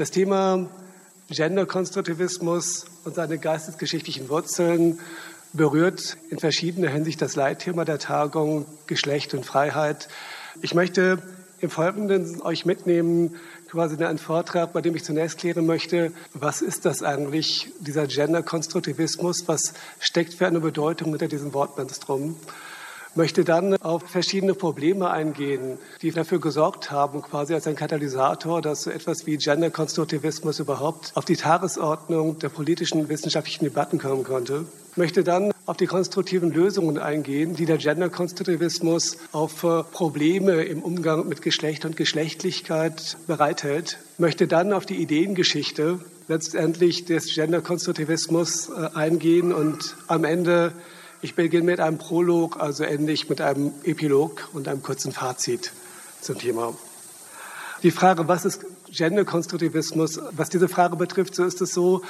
Das Thema Genderkonstruktivismus und seine geistesgeschichtlichen Wurzeln berührt in verschiedener Hinsicht das Leitthema der Tagung Geschlecht und Freiheit. Ich möchte im Folgenden euch mitnehmen, quasi in einen Vortrag, bei dem ich zunächst klären möchte, was ist das eigentlich, dieser Genderkonstruktivismus, was steckt für eine Bedeutung hinter diesem Wortmonstrum? möchte dann auf verschiedene Probleme eingehen, die dafür gesorgt haben, quasi als ein Katalysator, dass so etwas wie Genderkonstruktivismus überhaupt auf die Tagesordnung der politischen wissenschaftlichen Debatten kommen konnte. Möchte dann auf die konstruktiven Lösungen eingehen, die der Genderkonstruktivismus auf äh, Probleme im Umgang mit Geschlecht und Geschlechtlichkeit bereithält. Möchte dann auf die Ideengeschichte letztendlich des Genderkonstruktivismus äh, eingehen und am Ende ich beginne mit einem Prolog, also endlich mit einem Epilog und einem kurzen Fazit zum Thema. Die Frage, was ist Genderkonstruktivismus? Was diese Frage betrifft, so ist es so,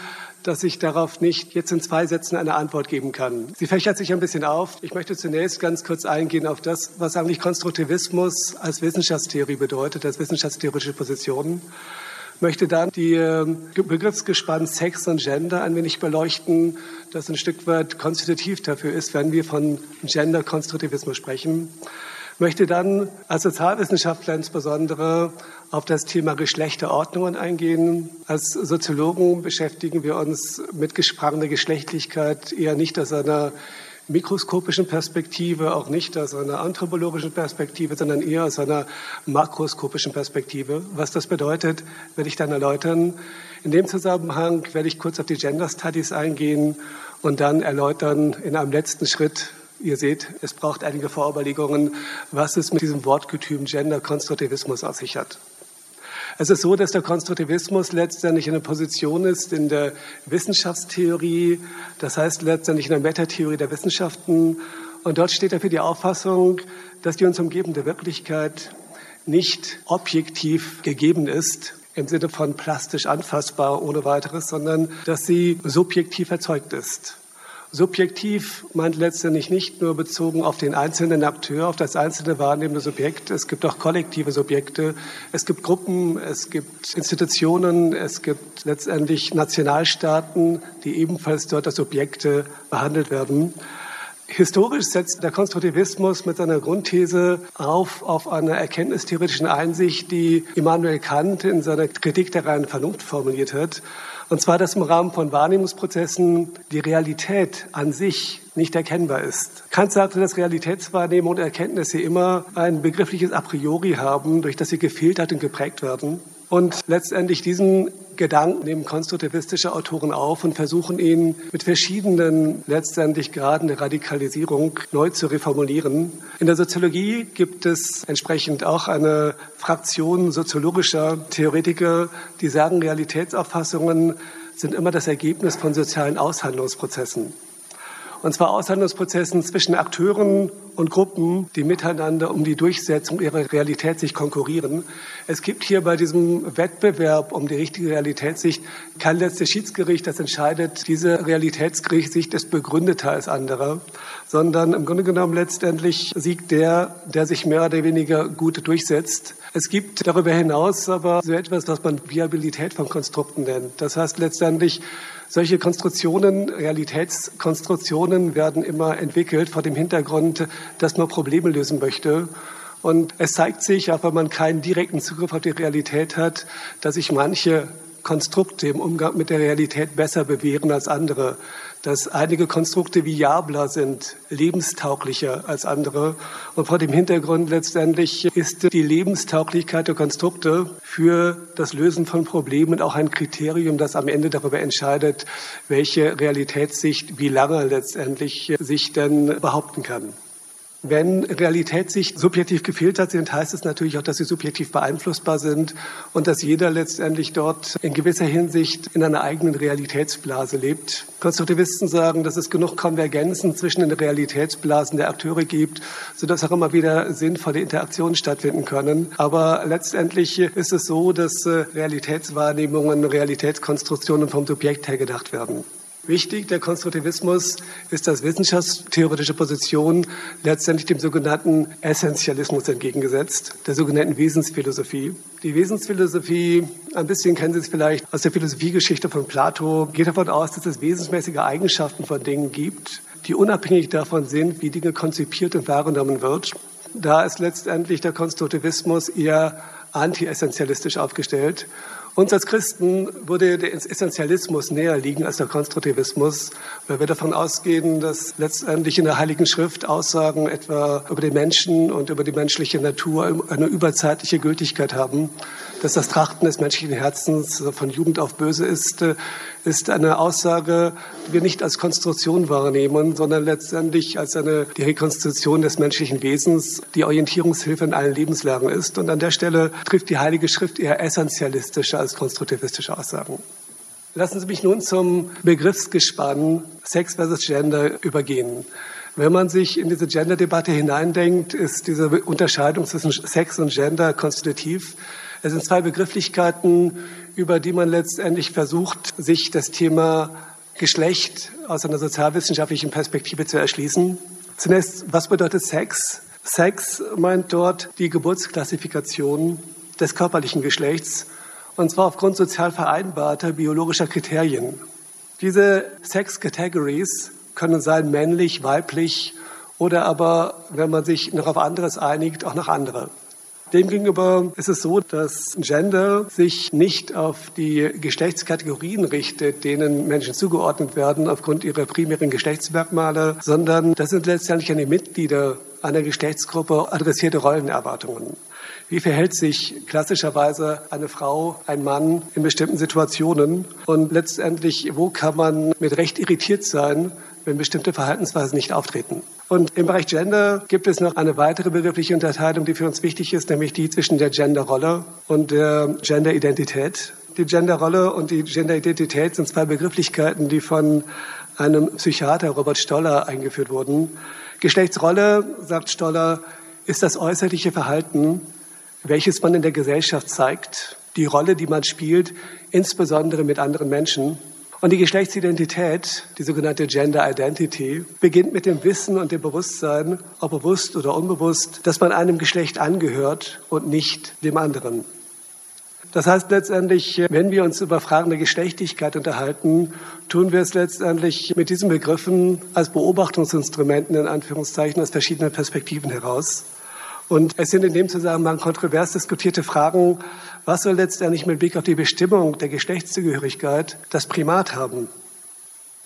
dass ich darauf nicht jetzt in zwei Sätzen eine Antwort geben kann. Sie fächert sich ein bisschen auf. Ich möchte zunächst ganz kurz eingehen auf das, was eigentlich Konstruktivismus als Wissenschaftstheorie bedeutet, als wissenschaftstheoretische Position möchte dann die ähm, Begriffsgespann Sex und Gender ein wenig beleuchten, das ein Stück weit konstitutiv dafür ist, wenn wir von Gender-Konstruktivismus sprechen. Möchte dann als Sozialwissenschaftler insbesondere auf das Thema Geschlechterordnungen eingehen. Als Soziologen beschäftigen wir uns mit gesprangener Geschlechtlichkeit eher nicht aus einer mikroskopischen Perspektive, auch nicht aus einer anthropologischen Perspektive, sondern eher aus einer makroskopischen Perspektive. Was das bedeutet, werde ich dann erläutern. In dem Zusammenhang werde ich kurz auf die Gender Studies eingehen und dann erläutern in einem letzten Schritt, Ihr seht, es braucht einige Vorüberlegungen, was es mit diesem Wortgetüm Gender-Konstruktivismus auf sich hat. Es ist so, dass der Konstruktivismus letztendlich eine Position ist in der Wissenschaftstheorie, das heißt letztendlich in der Metatheorie der Wissenschaften. Und dort steht er für die Auffassung, dass die uns umgebende Wirklichkeit nicht objektiv gegeben ist, im Sinne von plastisch anfassbar ohne weiteres, sondern dass sie subjektiv erzeugt ist. Subjektiv meint letztendlich nicht nur bezogen auf den einzelnen Akteur, auf das einzelne wahrnehmende Subjekt. Es gibt auch kollektive Subjekte. Es gibt Gruppen, es gibt Institutionen, es gibt letztendlich Nationalstaaten, die ebenfalls dort als Subjekte behandelt werden. Historisch setzt der Konstruktivismus mit seiner Grundthese auf, auf einer erkenntnistheoretischen Einsicht, die Immanuel Kant in seiner Kritik der reinen Vernunft formuliert hat. Und zwar, dass im Rahmen von Wahrnehmungsprozessen die Realität an sich nicht erkennbar ist. Kant sagte, dass Realitätswahrnehmung und Erkenntnisse immer ein begriffliches A priori haben, durch das sie gefiltert und geprägt werden. Und letztendlich diesen Gedanken nehmen konstruktivistische Autoren auf und versuchen ihn mit verschiedenen letztendlich Graden der Radikalisierung neu zu reformulieren. In der Soziologie gibt es entsprechend auch eine Fraktion soziologischer Theoretiker, die sagen, Realitätsauffassungen sind immer das Ergebnis von sozialen Aushandlungsprozessen und zwar Aushandlungsprozessen zwischen Akteuren und Gruppen, die miteinander um die Durchsetzung ihrer Realität sich konkurrieren. Es gibt hier bei diesem Wettbewerb um die richtige Realitätssicht kein letztes Schiedsgericht, das entscheidet, diese Realitätsgerichtssicht ist begründeter als andere, sondern im Grunde genommen letztendlich siegt der, der sich mehr oder weniger gut durchsetzt. Es gibt darüber hinaus aber so etwas, was man Viabilität von Konstrukten nennt. Das heißt letztendlich, solche Konstruktionen, Realitätskonstruktionen werden immer entwickelt vor dem Hintergrund, dass man Probleme lösen möchte. Und es zeigt sich, auch wenn man keinen direkten Zugriff auf die Realität hat, dass sich manche Konstrukte im Umgang mit der Realität besser bewähren als andere dass einige Konstrukte viabler sind, lebenstauglicher als andere. Und vor dem Hintergrund letztendlich ist die Lebenstauglichkeit der Konstrukte für das Lösen von Problemen auch ein Kriterium, das am Ende darüber entscheidet, welche Realitätssicht wie lange letztendlich sich denn behaupten kann. Wenn Realität sich subjektiv gefiltert sind, heißt es natürlich auch, dass sie subjektiv beeinflussbar sind und dass jeder letztendlich dort in gewisser Hinsicht in einer eigenen Realitätsblase lebt. Konstruktivisten sagen, dass es genug Konvergenzen zwischen den Realitätsblasen der Akteure gibt, sodass auch immer wieder sinnvolle Interaktionen stattfinden können. Aber letztendlich ist es so, dass äh, Realitätswahrnehmungen, Realitätskonstruktionen vom Subjekt her gedacht werden. Wichtig, der Konstruktivismus ist als wissenschaftstheoretische Position letztendlich dem sogenannten Essentialismus entgegengesetzt, der sogenannten Wesensphilosophie. Die Wesensphilosophie, ein bisschen kennen Sie es vielleicht aus der Philosophiegeschichte von Plato, geht davon aus, dass es wesensmäßige Eigenschaften von Dingen gibt, die unabhängig davon sind, wie Dinge konzipiert und wahrgenommen wird. Da ist letztendlich der Konstruktivismus eher anti-essentialistisch aufgestellt uns als Christen würde der Essentialismus näher liegen als der Konstruktivismus, weil wir davon ausgehen, dass letztendlich in der Heiligen Schrift Aussagen etwa über den Menschen und über die menschliche Natur eine überzeitliche Gültigkeit haben dass das Trachten des menschlichen Herzens von Jugend auf böse ist, ist eine Aussage, die wir nicht als Konstruktion wahrnehmen, sondern letztendlich als eine, die Rekonstruktion des menschlichen Wesens, die Orientierungshilfe in allen Lebenslagen ist. Und an der Stelle trifft die Heilige Schrift eher essentialistische als konstruktivistische Aussagen. Lassen Sie mich nun zum Begriffsgespann Sex versus Gender übergehen. Wenn man sich in diese Gender-Debatte hineindenkt, ist diese Unterscheidung zwischen Sex und Gender konstitutiv. Es sind zwei Begrifflichkeiten, über die man letztendlich versucht, sich das Thema Geschlecht aus einer sozialwissenschaftlichen Perspektive zu erschließen. Zunächst, was bedeutet Sex? Sex meint dort die Geburtsklassifikation des körperlichen Geschlechts, und zwar aufgrund sozial vereinbarter biologischer Kriterien. Diese Sex Categories können sein männlich, weiblich oder aber, wenn man sich noch auf anderes einigt, auch noch andere. Demgegenüber ist es so, dass Gender sich nicht auf die Geschlechtskategorien richtet, denen Menschen zugeordnet werden aufgrund ihrer primären Geschlechtsmerkmale, sondern das sind letztendlich an die Mitglieder einer Geschlechtsgruppe adressierte Rollenerwartungen. Wie verhält sich klassischerweise eine Frau, ein Mann in bestimmten Situationen? Und letztendlich, wo kann man mit Recht irritiert sein, wenn bestimmte Verhaltensweisen nicht auftreten? Und im Bereich Gender gibt es noch eine weitere begriffliche Unterteilung, die für uns wichtig ist, nämlich die zwischen der Genderrolle und der Genderidentität. Die Genderrolle und die Genderidentität sind zwei Begrifflichkeiten, die von einem Psychiater, Robert Stoller, eingeführt wurden. Geschlechtsrolle, sagt Stoller, ist das äußerliche Verhalten, welches man in der Gesellschaft zeigt, die Rolle, die man spielt, insbesondere mit anderen Menschen. Und die Geschlechtsidentität, die sogenannte Gender Identity, beginnt mit dem Wissen und dem Bewusstsein, ob bewusst oder unbewusst, dass man einem Geschlecht angehört und nicht dem anderen. Das heißt letztendlich, wenn wir uns über Fragen der Geschlechtlichkeit unterhalten, tun wir es letztendlich mit diesen Begriffen als Beobachtungsinstrumenten in Anführungszeichen aus verschiedenen Perspektiven heraus. Und es sind in dem Zusammenhang kontrovers diskutierte Fragen, was soll letztendlich mit Blick auf die Bestimmung der Geschlechtszugehörigkeit das Primat haben?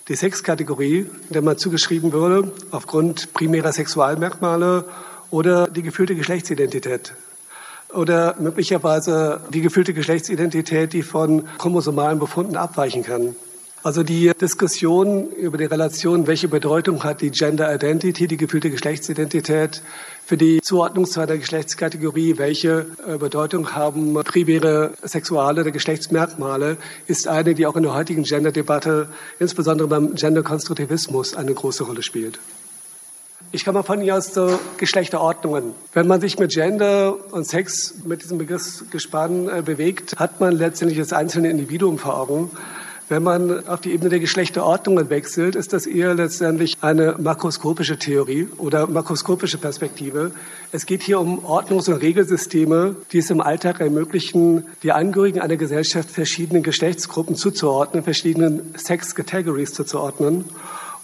Die Sexkategorie, der man zugeschrieben würde, aufgrund primärer Sexualmerkmale oder die gefühlte Geschlechtsidentität. Oder möglicherweise die gefühlte Geschlechtsidentität, die von chromosomalen Befunden abweichen kann. Also die Diskussion über die Relation, welche Bedeutung hat die Gender Identity, die gefühlte Geschlechtsidentität für die Zuordnung zu einer Geschlechtskategorie, welche äh, Bedeutung haben primäre sexuale oder Geschlechtsmerkmale, ist eine, die auch in der heutigen Gender-Debatte, insbesondere beim Gender-Konstruktivismus, eine große Rolle spielt. Ich komme von hier aus zu Geschlechterordnungen. Wenn man sich mit Gender und Sex mit diesem Begriffsgespann äh, bewegt, hat man letztendlich das einzelne Individuum vor Augen. Wenn man auf die Ebene der Geschlechterordnungen wechselt, ist das eher letztendlich eine makroskopische Theorie oder makroskopische Perspektive. Es geht hier um Ordnungs- und Regelsysteme, die es im Alltag ermöglichen, die Angehörigen einer Gesellschaft verschiedenen Geschlechtsgruppen zuzuordnen, verschiedenen Sex-Categories zuzuordnen.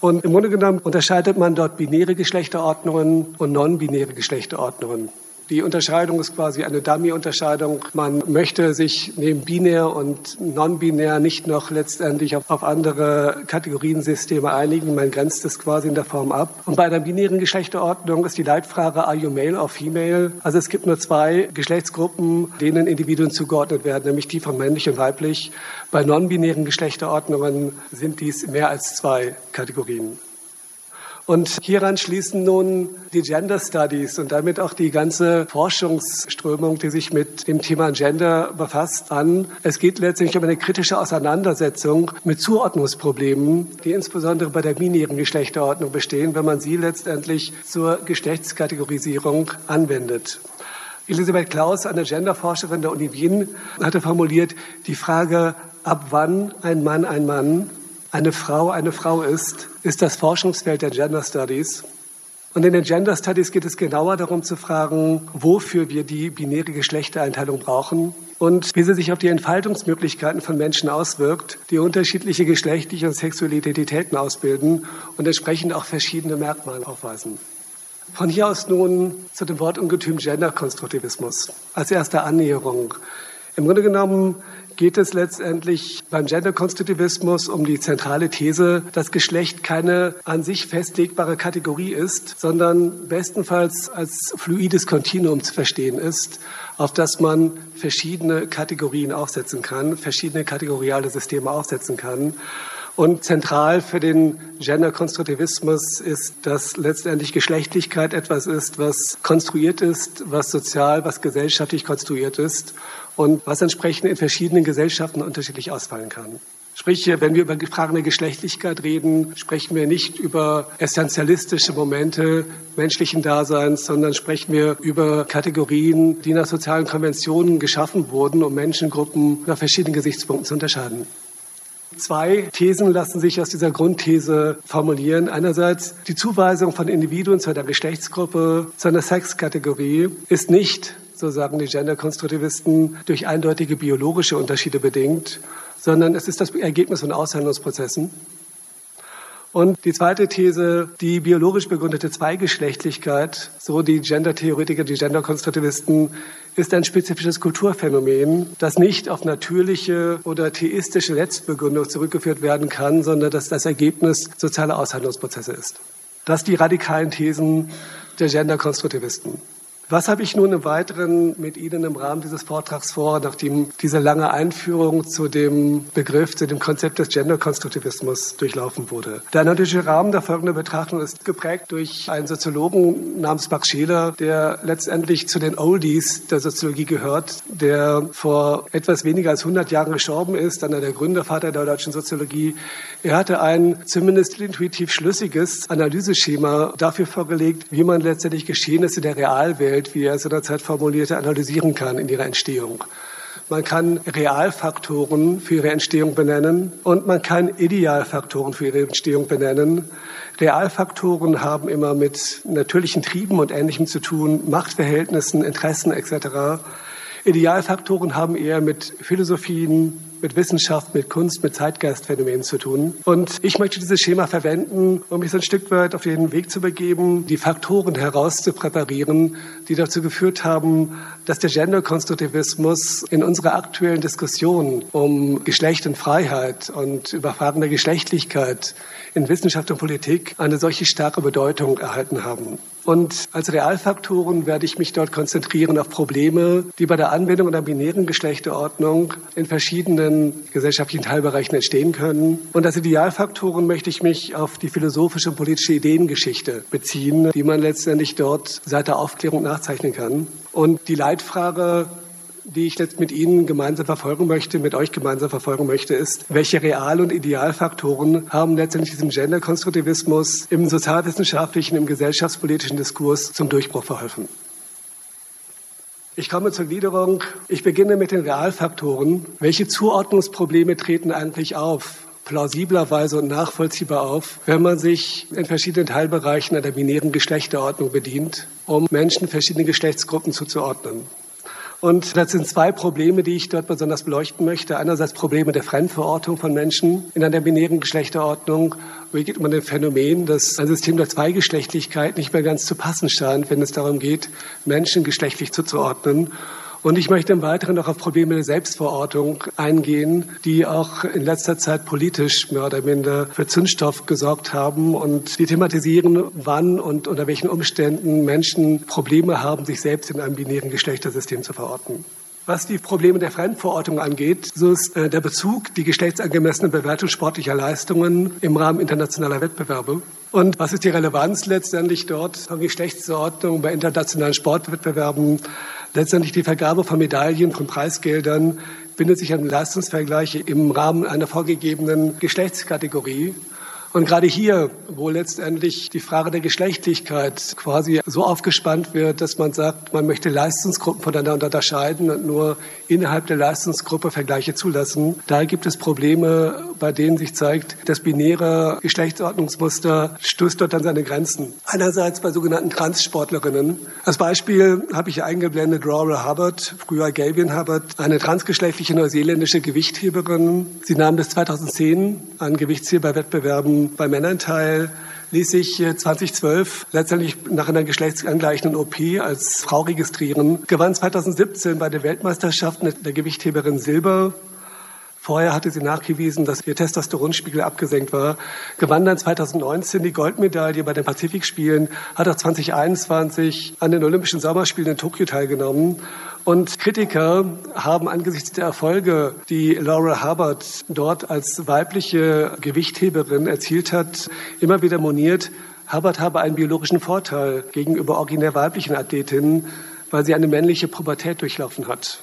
Und im Grunde genommen unterscheidet man dort binäre Geschlechterordnungen und non-binäre Geschlechterordnungen. Die Unterscheidung ist quasi eine Dummy-Unterscheidung. Man möchte sich neben binär und non-binär nicht noch letztendlich auf, auf andere Kategoriensysteme einigen. Man grenzt es quasi in der Form ab. Und bei einer binären Geschlechterordnung ist die Leitfrage, are you male or female? Also es gibt nur zwei Geschlechtsgruppen, denen Individuen zugeordnet werden, nämlich die von männlich und weiblich. Bei non-binären Geschlechterordnungen sind dies mehr als zwei Kategorien. Und hieran schließen nun die Gender Studies und damit auch die ganze Forschungsströmung, die sich mit dem Thema Gender befasst, an. Es geht letztendlich um eine kritische Auseinandersetzung mit Zuordnungsproblemen, die insbesondere bei der binären Geschlechterordnung bestehen, wenn man sie letztendlich zur Geschlechtskategorisierung anwendet. Elisabeth Klaus, eine Genderforscherin der Uni Wien, hatte formuliert, die Frage, ab wann ein Mann ein Mann eine Frau eine Frau ist, ist das Forschungsfeld der Gender Studies. Und in den Gender Studies geht es genauer darum zu fragen, wofür wir die binäre Geschlechtereinteilung brauchen und wie sie sich auf die Entfaltungsmöglichkeiten von Menschen auswirkt, die unterschiedliche geschlechtliche und sexuelle Identitäten ausbilden und entsprechend auch verschiedene Merkmale aufweisen. Von hier aus nun zu dem Wortungetüm Genderkonstruktivismus als erste Annäherung. Im Grunde genommen geht es letztendlich beim Genderkonstitutivismus um die zentrale These, dass Geschlecht keine an sich festlegbare Kategorie ist, sondern bestenfalls als fluides Kontinuum zu verstehen ist, auf das man verschiedene Kategorien aufsetzen kann, verschiedene kategoriale Systeme aufsetzen kann. Und zentral für den Genderkonstruktivismus ist, dass letztendlich Geschlechtlichkeit etwas ist, was konstruiert ist, was sozial, was gesellschaftlich konstruiert ist und was entsprechend in verschiedenen Gesellschaften unterschiedlich ausfallen kann. Sprich, wenn wir über Fragen Geschlechtlichkeit reden, sprechen wir nicht über essentialistische Momente menschlichen Daseins, sondern sprechen wir über Kategorien, die nach sozialen Konventionen geschaffen wurden, um Menschengruppen nach verschiedenen Gesichtspunkten zu unterscheiden. Zwei Thesen lassen sich aus dieser Grundthese formulieren. Einerseits die Zuweisung von Individuen zu einer Geschlechtsgruppe, zu einer Sexkategorie ist nicht so sagen die Genderkonstruktivisten, durch eindeutige biologische Unterschiede bedingt, sondern es ist das Ergebnis von Aushandlungsprozessen. Und die zweite These, die biologisch begründete Zweigeschlechtlichkeit, so die Gendertheoretiker, die Genderkonstruktivisten, ist ein spezifisches Kulturphänomen, das nicht auf natürliche oder theistische Letztbegründung zurückgeführt werden kann, sondern das das Ergebnis sozialer Aushandlungsprozesse ist. Das die radikalen Thesen der Genderkonstruktivisten. Was habe ich nun im Weiteren mit Ihnen im Rahmen dieses Vortrags vor, nachdem diese lange Einführung zu dem Begriff, zu dem Konzept des Gender-Konstruktivismus durchlaufen wurde? Der analytische Rahmen der folgenden Betrachtung ist geprägt durch einen Soziologen namens Max Scheler, der letztendlich zu den Oldies der Soziologie gehört, der vor etwas weniger als 100 Jahren gestorben ist, einer der Gründervater der deutschen Soziologie. Er hatte ein zumindest intuitiv schlüssiges Analyseschema dafür vorgelegt, wie man letztendlich Geschehnisse der Realwelt Welt, wie er seinerzeit formulierte, analysieren kann in ihrer Entstehung. Man kann Realfaktoren für ihre Entstehung benennen und man kann Idealfaktoren für ihre Entstehung benennen. Realfaktoren haben immer mit natürlichen Trieben und Ähnlichem zu tun, Machtverhältnissen, Interessen etc. Idealfaktoren haben eher mit Philosophien, mit Wissenschaft, mit Kunst, mit Zeitgeistphänomenen zu tun. Und ich möchte dieses Schema verwenden, um mich so ein Stück weit auf den Weg zu begeben, die Faktoren herauszupräparieren, die dazu geführt haben, dass der Genderkonstruktivismus in unserer aktuellen Diskussion um Geschlecht und Freiheit und über Fragen der Geschlechtlichkeit in Wissenschaft und Politik eine solche starke Bedeutung erhalten haben. Und als Realfaktoren werde ich mich dort konzentrieren auf Probleme, die bei der Anwendung einer binären Geschlechterordnung in verschiedenen gesellschaftlichen Teilbereichen entstehen können. Und als Idealfaktoren möchte ich mich auf die philosophische und politische Ideengeschichte beziehen, die man letztendlich dort seit der Aufklärung nachzeichnen kann. Und die Leitfrage die ich jetzt mit Ihnen gemeinsam verfolgen möchte, mit euch gemeinsam verfolgen möchte, ist, welche Real- und Idealfaktoren haben letztendlich diesem Genderkonstruktivismus im sozialwissenschaftlichen, im gesellschaftspolitischen Diskurs zum Durchbruch verholfen? Ich komme zur Gliederung. Ich beginne mit den Realfaktoren. Welche Zuordnungsprobleme treten eigentlich auf? plausiblerweise und nachvollziehbar auf, wenn man sich in verschiedenen Teilbereichen einer binären Geschlechterordnung bedient, um Menschen verschiedene Geschlechtsgruppen zuzuordnen. Und das sind zwei Probleme, die ich dort besonders beleuchten möchte. Einerseits Probleme der Fremdverortung von Menschen in einer binären Geschlechterordnung. Wie geht man dem Phänomen, dass ein System der Zweigeschlechtlichkeit nicht mehr ganz zu passen scheint, wenn es darum geht, Menschen geschlechtlich zuzuordnen. Und ich möchte im Weiteren noch auf Probleme der Selbstverortung eingehen, die auch in letzter Zeit politisch mehr oder minder für Zündstoff gesorgt haben und die thematisieren, wann und unter welchen Umständen Menschen Probleme haben, sich selbst in einem binären Geschlechtersystem zu verorten. Was die Probleme der Fremdverortung angeht, so ist äh, der Bezug die geschlechtsangemessene Bewertung sportlicher Leistungen im Rahmen internationaler Wettbewerbe. Und was ist die Relevanz letztendlich dort von Geschlechtsordnung bei internationalen Sportwettbewerben? Letztendlich die Vergabe von Medaillen, von Preisgeldern bindet sich an Leistungsvergleiche im Rahmen einer vorgegebenen Geschlechtskategorie. Und gerade hier, wo letztendlich die Frage der Geschlechtlichkeit quasi so aufgespannt wird, dass man sagt, man möchte Leistungsgruppen voneinander unterscheiden und nur innerhalb der Leistungsgruppe Vergleiche zulassen, da gibt es Probleme, bei denen sich zeigt, das binäre Geschlechtsordnungsmuster stößt dort an seine Grenzen. Einerseits bei sogenannten Transsportlerinnen. Als Beispiel habe ich eingeblendet Laura Hubbard, früher Gavian Hubbard, eine transgeschlechtliche neuseeländische Gewichtheberin. Sie nahm bis 2010 an Gewichtsheberwettbewerben bei Männern teil, ließ sich 2012 letztendlich nach einer geschlechtsangleichenden OP als Frau registrieren, gewann 2017 bei den Weltmeisterschaften der Gewichtheberin Silber. Vorher hatte sie nachgewiesen, dass ihr Testosteronspiegel abgesenkt war, gewann dann 2019 die Goldmedaille bei den Pazifikspielen, hat auch 2021 an den Olympischen Sommerspielen in Tokio teilgenommen und Kritiker haben angesichts der Erfolge, die Laura Hubbard dort als weibliche Gewichtheberin erzielt hat, immer wieder moniert, Hubbard habe einen biologischen Vorteil gegenüber originär weiblichen Athletinnen, weil sie eine männliche Pubertät durchlaufen hat.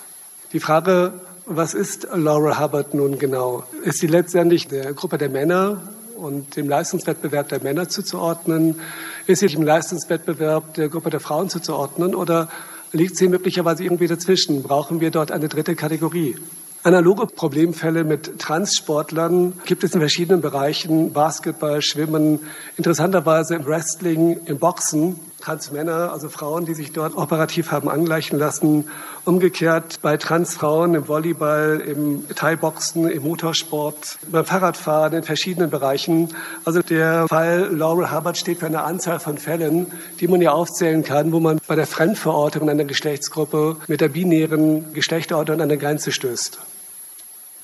Die Frage, was ist Laura Hubbard nun genau? Ist sie letztendlich der Gruppe der Männer und dem Leistungswettbewerb der Männer zuzuordnen? Ist sie im Leistungswettbewerb der Gruppe der Frauen zuzuordnen? Oder liegt sie möglicherweise irgendwie dazwischen? Brauchen wir dort eine dritte Kategorie? Analoge Problemfälle mit Transsportlern gibt es in verschiedenen Bereichen, Basketball, Schwimmen, interessanterweise im Wrestling, im Boxen. Transmänner, also Frauen, die sich dort operativ haben angleichen lassen. Umgekehrt bei Transfrauen im Volleyball, im Thai-Boxen, im Motorsport, beim Fahrradfahren in verschiedenen Bereichen. Also der Fall Laurel Hubbard steht für eine Anzahl von Fällen, die man ja aufzählen kann, wo man bei der Fremdverortung einer Geschlechtsgruppe mit der binären Geschlechterordnung an eine Grenze stößt.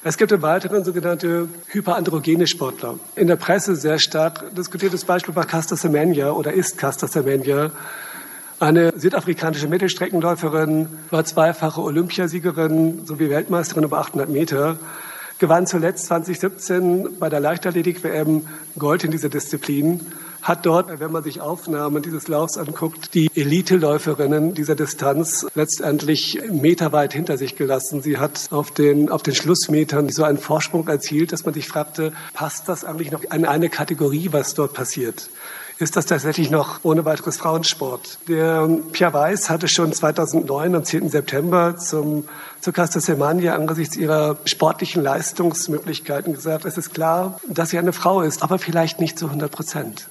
Es gibt im Weiteren sogenannte hyperandrogene Sportler. In der Presse sehr stark diskutiertes Beispiel war Casta Semenya oder ist Casta Semenya. Eine südafrikanische Mittelstreckenläuferin, war zweifache Olympiasiegerin sowie Weltmeisterin über 800 Meter, gewann zuletzt 2017 bei der Leichtathletik-WM Gold in dieser Disziplin hat dort, wenn man sich Aufnahmen dieses Laufs anguckt, die Elite-Läuferinnen dieser Distanz letztendlich meterweit hinter sich gelassen. Sie hat auf den, auf den Schlussmetern so einen Vorsprung erzielt, dass man sich fragte, passt das eigentlich noch in eine Kategorie, was dort passiert? ist das tatsächlich noch ohne weiteres Frauensport. Der Pierre Weiß hatte schon 2009 am 10. September zum, zur Casta Semania angesichts ihrer sportlichen Leistungsmöglichkeiten gesagt, es ist klar, dass sie eine Frau ist, aber vielleicht nicht zu 100 Prozent.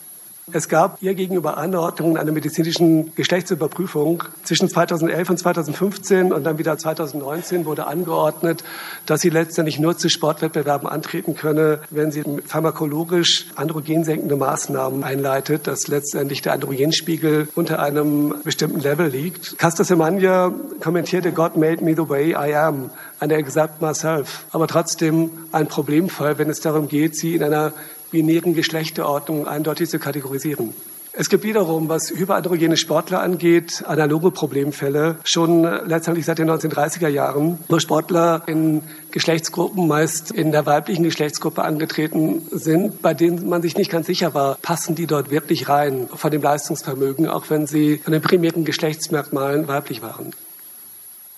Es gab ihr gegenüber Anordnungen einer medizinischen Geschlechtsüberprüfung. Zwischen 2011 und 2015 und dann wieder 2019 wurde angeordnet, dass sie letztendlich nur zu Sportwettbewerben antreten könne, wenn sie pharmakologisch androgensenkende Maßnahmen einleitet, dass letztendlich der Androgenspiegel unter einem bestimmten Level liegt. Casta Semenya kommentierte, God made me the way I am, and I accept myself. Aber trotzdem ein Problemfall, wenn es darum geht, sie in einer binären Geschlechterordnung eindeutig zu kategorisieren. Es gibt wiederum, was hyperandrogene Sportler angeht, analoge Problemfälle. Schon letztendlich seit den 1930er Jahren, wo Sportler in Geschlechtsgruppen, meist in der weiblichen Geschlechtsgruppe angetreten sind, bei denen man sich nicht ganz sicher war, passen die dort wirklich rein von dem Leistungsvermögen, auch wenn sie von den primären Geschlechtsmerkmalen weiblich waren.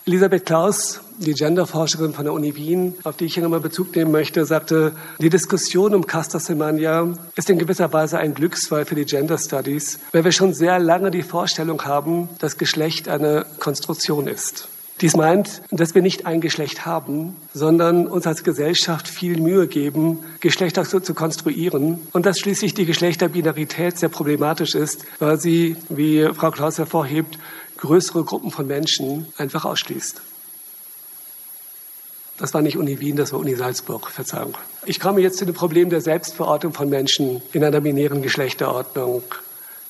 Elisabeth Klaus, die Genderforscherin von der Uni Wien, auf die ich hier nochmal Bezug nehmen möchte, sagte, die Diskussion um Casta Semania ist in gewisser Weise ein Glücksfall für die Gender Studies, weil wir schon sehr lange die Vorstellung haben, dass Geschlecht eine Konstruktion ist. Dies meint, dass wir nicht ein Geschlecht haben, sondern uns als Gesellschaft viel Mühe geben, Geschlechter so zu konstruieren und dass schließlich die Geschlechterbinarität sehr problematisch ist, weil sie, wie Frau Klaus hervorhebt, größere Gruppen von Menschen einfach ausschließt. Das war nicht Uni Wien, das war Uni Salzburg, Verzeihung. Ich komme jetzt zu dem Problem der Selbstverortung von Menschen in einer binären Geschlechterordnung.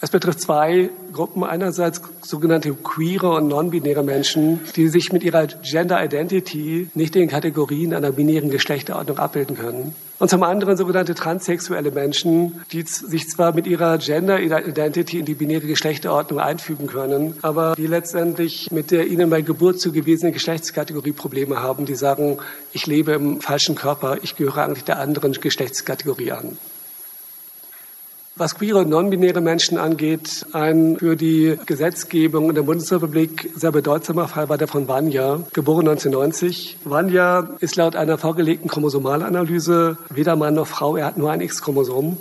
Das betrifft zwei Gruppen. Einerseits sogenannte queere und non-binäre Menschen, die sich mit ihrer Gender Identity nicht in Kategorien einer binären Geschlechterordnung abbilden können. Und zum anderen sogenannte transsexuelle Menschen, die sich zwar mit ihrer Gender Identity in die binäre Geschlechterordnung einfügen können, aber die letztendlich mit der ihnen bei Geburt zugewiesenen Geschlechtskategorie Probleme haben, die sagen, ich lebe im falschen Körper, ich gehöre eigentlich der anderen Geschlechtskategorie an. Was queere und non-binäre Menschen angeht, ein für die Gesetzgebung in der Bundesrepublik sehr bedeutsamer Fall war der von Vanya, geboren 1990. Vanya ist laut einer vorgelegten Chromosomalanalyse weder Mann noch Frau, er hat nur ein X-Chromosom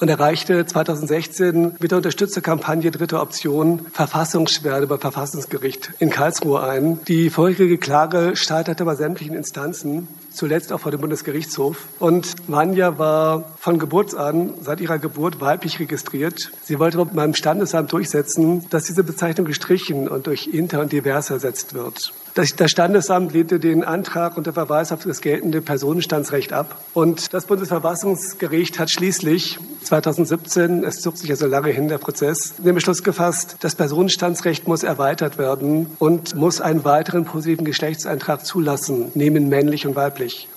und erreichte 2016 mit der Unterstützerkampagne Dritte Option Verfassungsschwerde beim Verfassungsgericht in Karlsruhe ein. Die vorherige Klage scheiterte bei sämtlichen Instanzen, zuletzt auch vor dem Bundesgerichtshof. Und Vanya war von Geburt an, seit ihrer Geburt, weiblich registriert. Sie wollte beim Standesamt durchsetzen, dass diese Bezeichnung gestrichen und durch inter und divers ersetzt wird. Das Standesamt lehnte den Antrag unter Verweis auf das geltende Personenstandsrecht ab. Und das Bundesverfassungsgericht hat schließlich 2017, es zog sich also lange hin, der Prozess, den Beschluss gefasst, das Personenstandsrecht muss erweitert werden und muss einen weiteren positiven Geschlechtseintrag zulassen, neben männlich und weiblich.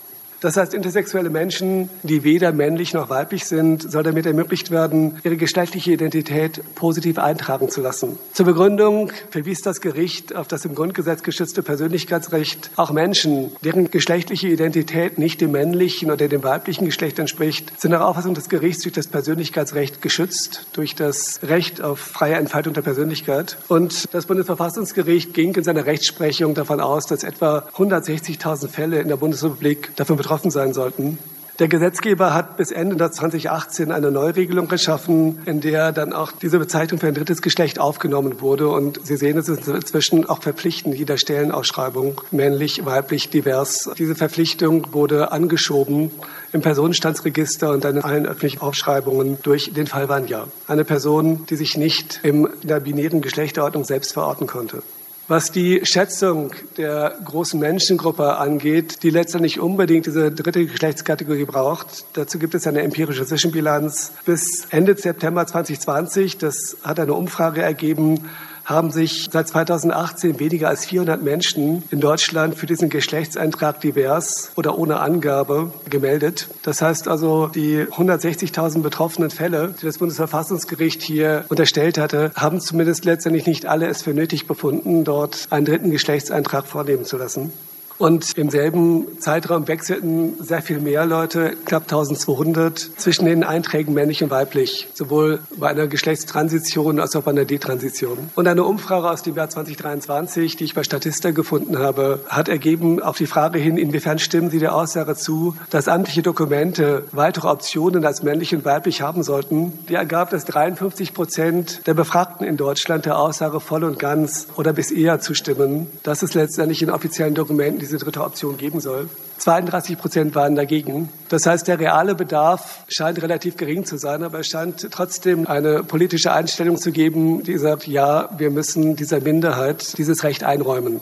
Das heißt, intersexuelle Menschen, die weder männlich noch weiblich sind, soll damit ermöglicht werden, ihre geschlechtliche Identität positiv eintragen zu lassen. Zur Begründung verwies das Gericht auf das im Grundgesetz geschützte Persönlichkeitsrecht. Auch Menschen, deren geschlechtliche Identität nicht dem männlichen oder dem weiblichen Geschlecht entspricht, sind nach Auffassung des Gerichts durch das Persönlichkeitsrecht geschützt, durch das Recht auf freie Entfaltung der Persönlichkeit. Und das Bundesverfassungsgericht ging in seiner Rechtsprechung davon aus, dass etwa 160.000 Fälle in der Bundesrepublik davon betroffen betroffen sein sollten. Der Gesetzgeber hat bis Ende 2018 eine Neuregelung geschaffen, in der dann auch diese Bezeichnung für ein drittes Geschlecht aufgenommen wurde. Und Sie sehen, es ist inzwischen auch verpflichtend jeder Stellenausschreibung, männlich, weiblich, divers. Diese Verpflichtung wurde angeschoben im Personenstandsregister und dann in allen öffentlichen Aufschreibungen durch den Fall Vanya. Eine Person, die sich nicht in der binären Geschlechterordnung selbst verorten konnte. Was die Schätzung der großen Menschengruppe angeht, die letztendlich unbedingt diese dritte Geschlechtskategorie braucht, dazu gibt es eine empirische Zwischenbilanz. Bis Ende September 2020, das hat eine Umfrage ergeben, haben sich seit 2018 weniger als 400 Menschen in Deutschland für diesen Geschlechtseintrag divers oder ohne Angabe gemeldet. Das heißt also, die 160.000 betroffenen Fälle, die das Bundesverfassungsgericht hier unterstellt hatte, haben zumindest letztendlich nicht alle es für nötig befunden, dort einen dritten Geschlechtseintrag vornehmen zu lassen. Und im selben Zeitraum wechselten sehr viel mehr Leute, knapp 1200, zwischen den Einträgen männlich und weiblich, sowohl bei einer Geschlechtstransition als auch bei einer Detransition. Und eine Umfrage aus dem Jahr 2023, die ich bei Statista gefunden habe, hat ergeben auf die Frage hin, inwiefern stimmen Sie der Aussage zu, dass amtliche Dokumente weitere Optionen als männlich und weiblich haben sollten. Die ergab, dass 53 Prozent der Befragten in Deutschland der Aussage voll und ganz oder bis eher zustimmen, dass es letztendlich in offiziellen Dokumenten diese dritte Option geben soll. 32 Prozent waren dagegen. Das heißt, der reale Bedarf scheint relativ gering zu sein, aber es scheint trotzdem eine politische Einstellung zu geben, die sagt, ja, wir müssen dieser Minderheit dieses Recht einräumen.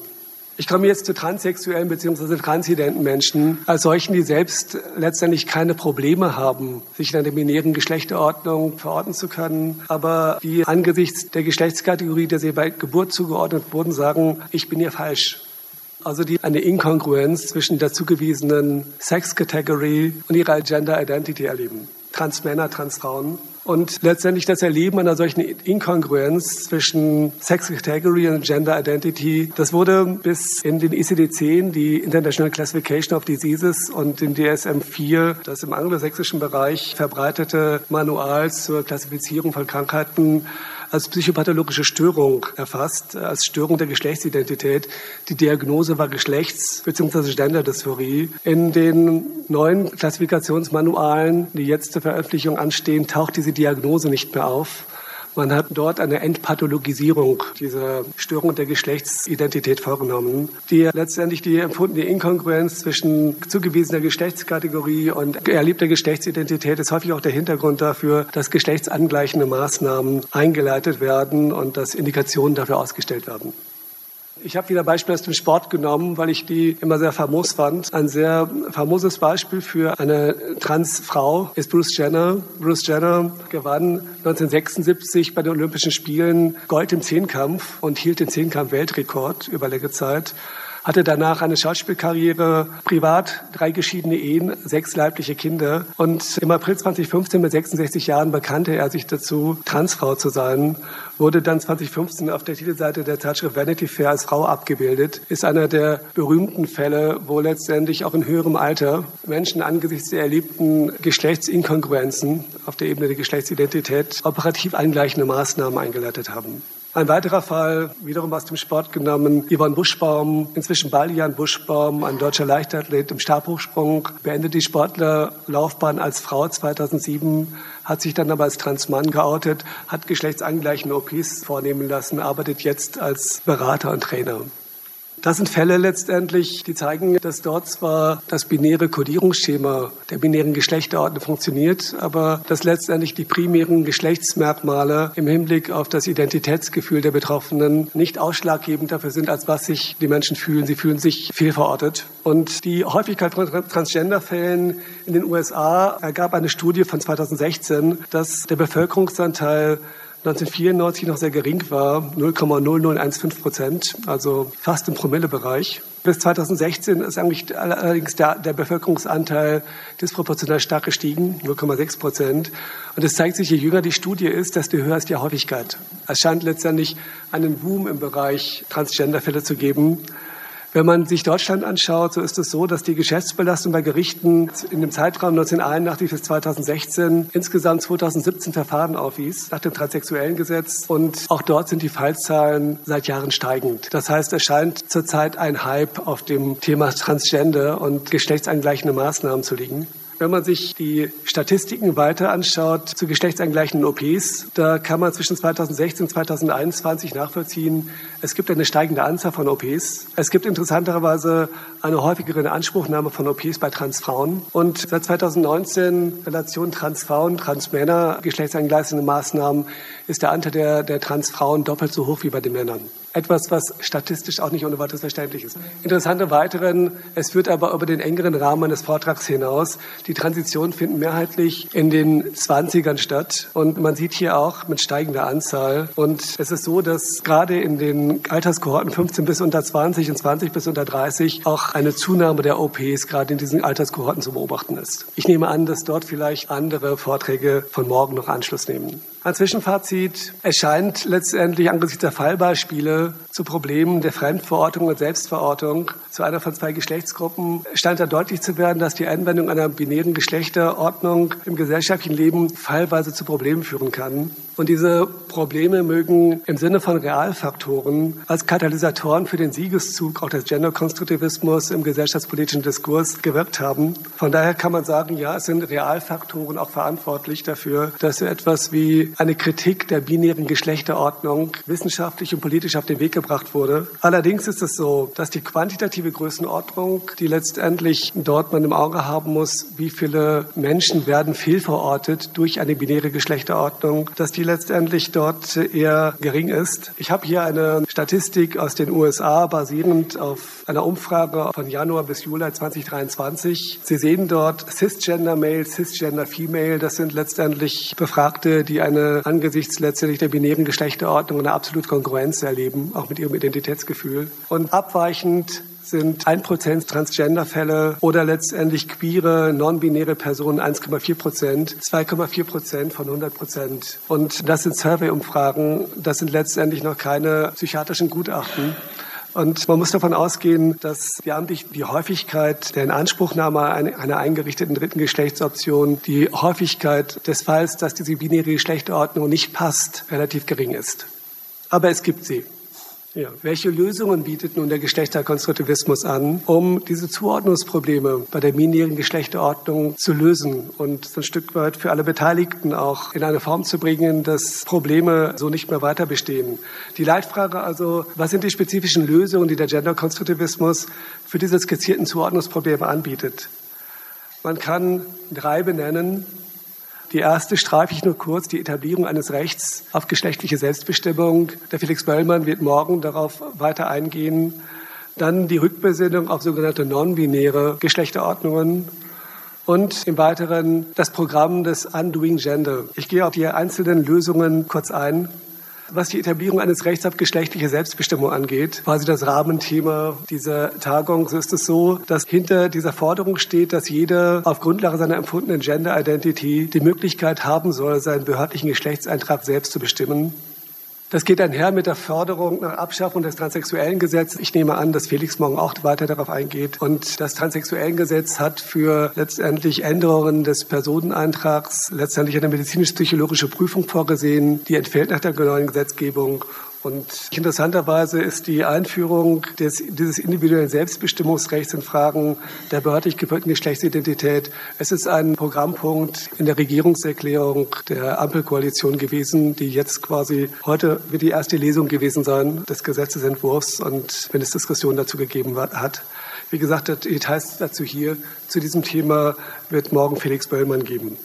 Ich komme jetzt zu transsexuellen bzw. transidenten Menschen als solchen, die selbst letztendlich keine Probleme haben, sich in einer binären Geschlechterordnung verorten zu können, aber die angesichts der Geschlechtskategorie, der sie bei Geburt zugeordnet wurden, sagen, ich bin hier falsch. Also die eine Inkongruenz zwischen der zugewiesenen Sex Category und ihrer Gender Identity erleben. Transmänner, Transfrauen. Und letztendlich das Erleben einer solchen Inkongruenz zwischen Sex Category und Gender Identity, das wurde bis in den ICD-10, die International Classification of Diseases und den DSM-4, das im anglosächsischen Bereich verbreitete Manual zur Klassifizierung von Krankheiten, als psychopathologische Störung erfasst, als Störung der Geschlechtsidentität. Die Diagnose war Geschlechts- bzw. Genderdysphorie. In den neuen Klassifikationsmanualen, die jetzt zur Veröffentlichung anstehen, taucht diese Diagnose nicht mehr auf. Man hat dort eine Entpathologisierung dieser Störung der Geschlechtsidentität vorgenommen, die letztendlich die empfundene Inkongruenz zwischen zugewiesener Geschlechtskategorie und erlebter Geschlechtsidentität ist häufig auch der Hintergrund dafür, dass geschlechtsangleichende Maßnahmen eingeleitet werden und dass Indikationen dafür ausgestellt werden. Ich habe wieder Beispiele aus dem Sport genommen, weil ich die immer sehr famos fand. Ein sehr famoses Beispiel für eine Transfrau ist Bruce Jenner. Bruce Jenner gewann 1976 bei den Olympischen Spielen Gold im Zehnkampf und hielt den Zehnkampf-Weltrekord über längere Zeit hatte danach eine Schauspielkarriere, privat drei geschiedene Ehen, sechs leibliche Kinder. Und im April 2015 mit 66 Jahren bekannte er sich dazu, Transfrau zu sein, wurde dann 2015 auf der Titelseite der Zeitschrift Vanity Fair als Frau abgebildet, ist einer der berühmten Fälle, wo letztendlich auch in höherem Alter Menschen angesichts der erlebten Geschlechtsinkongruenzen auf der Ebene der Geschlechtsidentität operativ eingleichende Maßnahmen eingeleitet haben. Ein weiterer Fall, wiederum aus dem Sport genommen, Yvonne Buschbaum, inzwischen Balian Buschbaum, ein deutscher Leichtathlet im Stabhochsprung, beendet die Sportlerlaufbahn als Frau 2007, hat sich dann aber als Transmann geoutet, hat geschlechtsangleichende OPs vornehmen lassen, arbeitet jetzt als Berater und Trainer. Das sind Fälle letztendlich, die zeigen, dass dort zwar das binäre Kodierungsschema der binären Geschlechterordnung funktioniert, aber dass letztendlich die primären Geschlechtsmerkmale im Hinblick auf das Identitätsgefühl der Betroffenen nicht ausschlaggebend dafür sind, als was sich die Menschen fühlen. Sie fühlen sich fehlverortet. Und die Häufigkeit von Transgenderfällen in den USA ergab eine Studie von 2016, dass der Bevölkerungsanteil 1994 noch sehr gering war, 0,0015 Prozent, also fast im Promillebereich. Bis 2016 ist eigentlich allerdings der, der Bevölkerungsanteil disproportional stark gestiegen, 0,6 Prozent. Und es zeigt sich, je jünger die Studie ist, desto höher ist die Häufigkeit. Es scheint letztendlich einen Boom im Bereich Transgenderfälle zu geben. Wenn man sich Deutschland anschaut, so ist es so, dass die Geschäftsbelastung bei Gerichten in dem Zeitraum 1981 bis 2016 insgesamt 2017 Verfahren aufwies nach dem transsexuellen Gesetz. Und auch dort sind die Fallzahlen seit Jahren steigend. Das heißt, es scheint zurzeit ein Hype auf dem Thema Transgender und geschlechtsangleichende Maßnahmen zu liegen. Wenn man sich die Statistiken weiter anschaut zu geschlechtsangleichenden OPs, da kann man zwischen 2016 und 2021 nachvollziehen, es gibt eine steigende Anzahl von OPs. Es gibt interessanterweise eine häufigere Inanspruchnahme von OPs bei Transfrauen. Und seit 2019 Relation Transfrauen, Transmänner, geschlechtsangleichende Maßnahmen ist der Anteil der, der Transfrauen doppelt so hoch wie bei den Männern. Etwas, was statistisch auch nicht ohne weiteres verständlich ist. Interessante weiteren, es führt aber über den engeren Rahmen meines Vortrags hinaus. Die Transitionen finden mehrheitlich in den 20ern statt. Und man sieht hier auch mit steigender Anzahl. Und es ist so, dass gerade in den Alterskohorten 15 bis unter 20 und 20 bis unter 30 auch eine Zunahme der OPs gerade in diesen Alterskohorten zu beobachten ist. Ich nehme an, dass dort vielleicht andere Vorträge von morgen noch Anschluss nehmen. Ein Zwischenfazit. Es scheint letztendlich angesichts der Fallbeispiele zu Problemen der Fremdverortung und Selbstverortung zu einer von zwei Geschlechtsgruppen scheint da deutlich zu werden, dass die Anwendung einer binären Geschlechterordnung im gesellschaftlichen Leben fallweise zu Problemen führen kann. Und diese Probleme mögen im Sinne von Realfaktoren als Katalysatoren für den Siegeszug auch des Genderkonstruktivismus im gesellschaftspolitischen Diskurs gewirkt haben. Von daher kann man sagen, ja, es sind Realfaktoren auch verantwortlich dafür, dass so etwas wie eine Kritik der binären Geschlechterordnung wissenschaftlich und politisch auf den Weg gebracht wurde. Allerdings ist es so, dass die quantitative Größenordnung, die letztendlich dort man im Auge haben muss, wie viele Menschen werden fehlverortet durch eine binäre Geschlechterordnung, dass die letztendlich dort eher gering ist. Ich habe hier eine Statistik aus den USA basierend auf einer Umfrage von Januar bis Juli 2023. Sie sehen dort Cisgender Male, Cisgender Female. Das sind letztendlich Befragte, die eine angesichts letztendlich der binären Geschlechterordnung eine absolute Kongruenz erleben, auch mit ihrem Identitätsgefühl. Und abweichend sind 1% Transgender-Fälle oder letztendlich queere, non-binäre Personen 1,4 Prozent, 2,4 Prozent von 100 Prozent. Und das sind Survey-Umfragen, das sind letztendlich noch keine psychiatrischen Gutachten. Und man muss davon ausgehen, dass die, die Häufigkeit der Inanspruchnahme einer eingerichteten dritten Geschlechtsoption, die Häufigkeit des Falls, dass diese binäre Geschlechterordnung nicht passt, relativ gering ist. Aber es gibt sie. Ja. Welche Lösungen bietet nun der Geschlechterkonstruktivismus an, um diese Zuordnungsprobleme bei der binären Geschlechterordnung zu lösen und ein Stück weit für alle Beteiligten auch in eine Form zu bringen, dass Probleme so nicht mehr weiter bestehen? Die Leitfrage also, was sind die spezifischen Lösungen, die der Genderkonstruktivismus für diese skizzierten Zuordnungsprobleme anbietet? Man kann drei benennen. Die erste streife ich nur kurz, die Etablierung eines Rechts auf geschlechtliche Selbstbestimmung. Der Felix Böllmann wird morgen darauf weiter eingehen. Dann die Rückbesinnung auf sogenannte non-binäre Geschlechterordnungen und im Weiteren das Programm des Undoing Gender. Ich gehe auf die einzelnen Lösungen kurz ein. Was die Etablierung eines Rechts auf geschlechtliche Selbstbestimmung angeht, quasi das Rahmenthema dieser Tagung, so ist es so, dass hinter dieser Forderung steht, dass jeder auf Grundlage seiner empfundenen Gender Identity die Möglichkeit haben soll, seinen behördlichen Geschlechtseintrag selbst zu bestimmen. Das geht einher mit der Förderung nach Abschaffung des transsexuellen Gesetzes. Ich nehme an, dass Felix morgen auch weiter darauf eingeht. Und das transsexuellen Gesetz hat für letztendlich Änderungen des Personeneintrags letztendlich eine medizinisch-psychologische Prüfung vorgesehen. Die entfällt nach der neuen Gesetzgebung. Und interessanterweise ist die Einführung des, dieses individuellen Selbstbestimmungsrechts in Fragen der behördlich geführten Geschlechtsidentität, es ist ein Programmpunkt in der Regierungserklärung der Ampelkoalition gewesen, die jetzt quasi heute wird die erste Lesung gewesen sein des Gesetzesentwurfs und wenn es Diskussionen dazu gegeben hat. Wie gesagt, Details dazu hier zu diesem Thema wird morgen Felix Böllmann geben.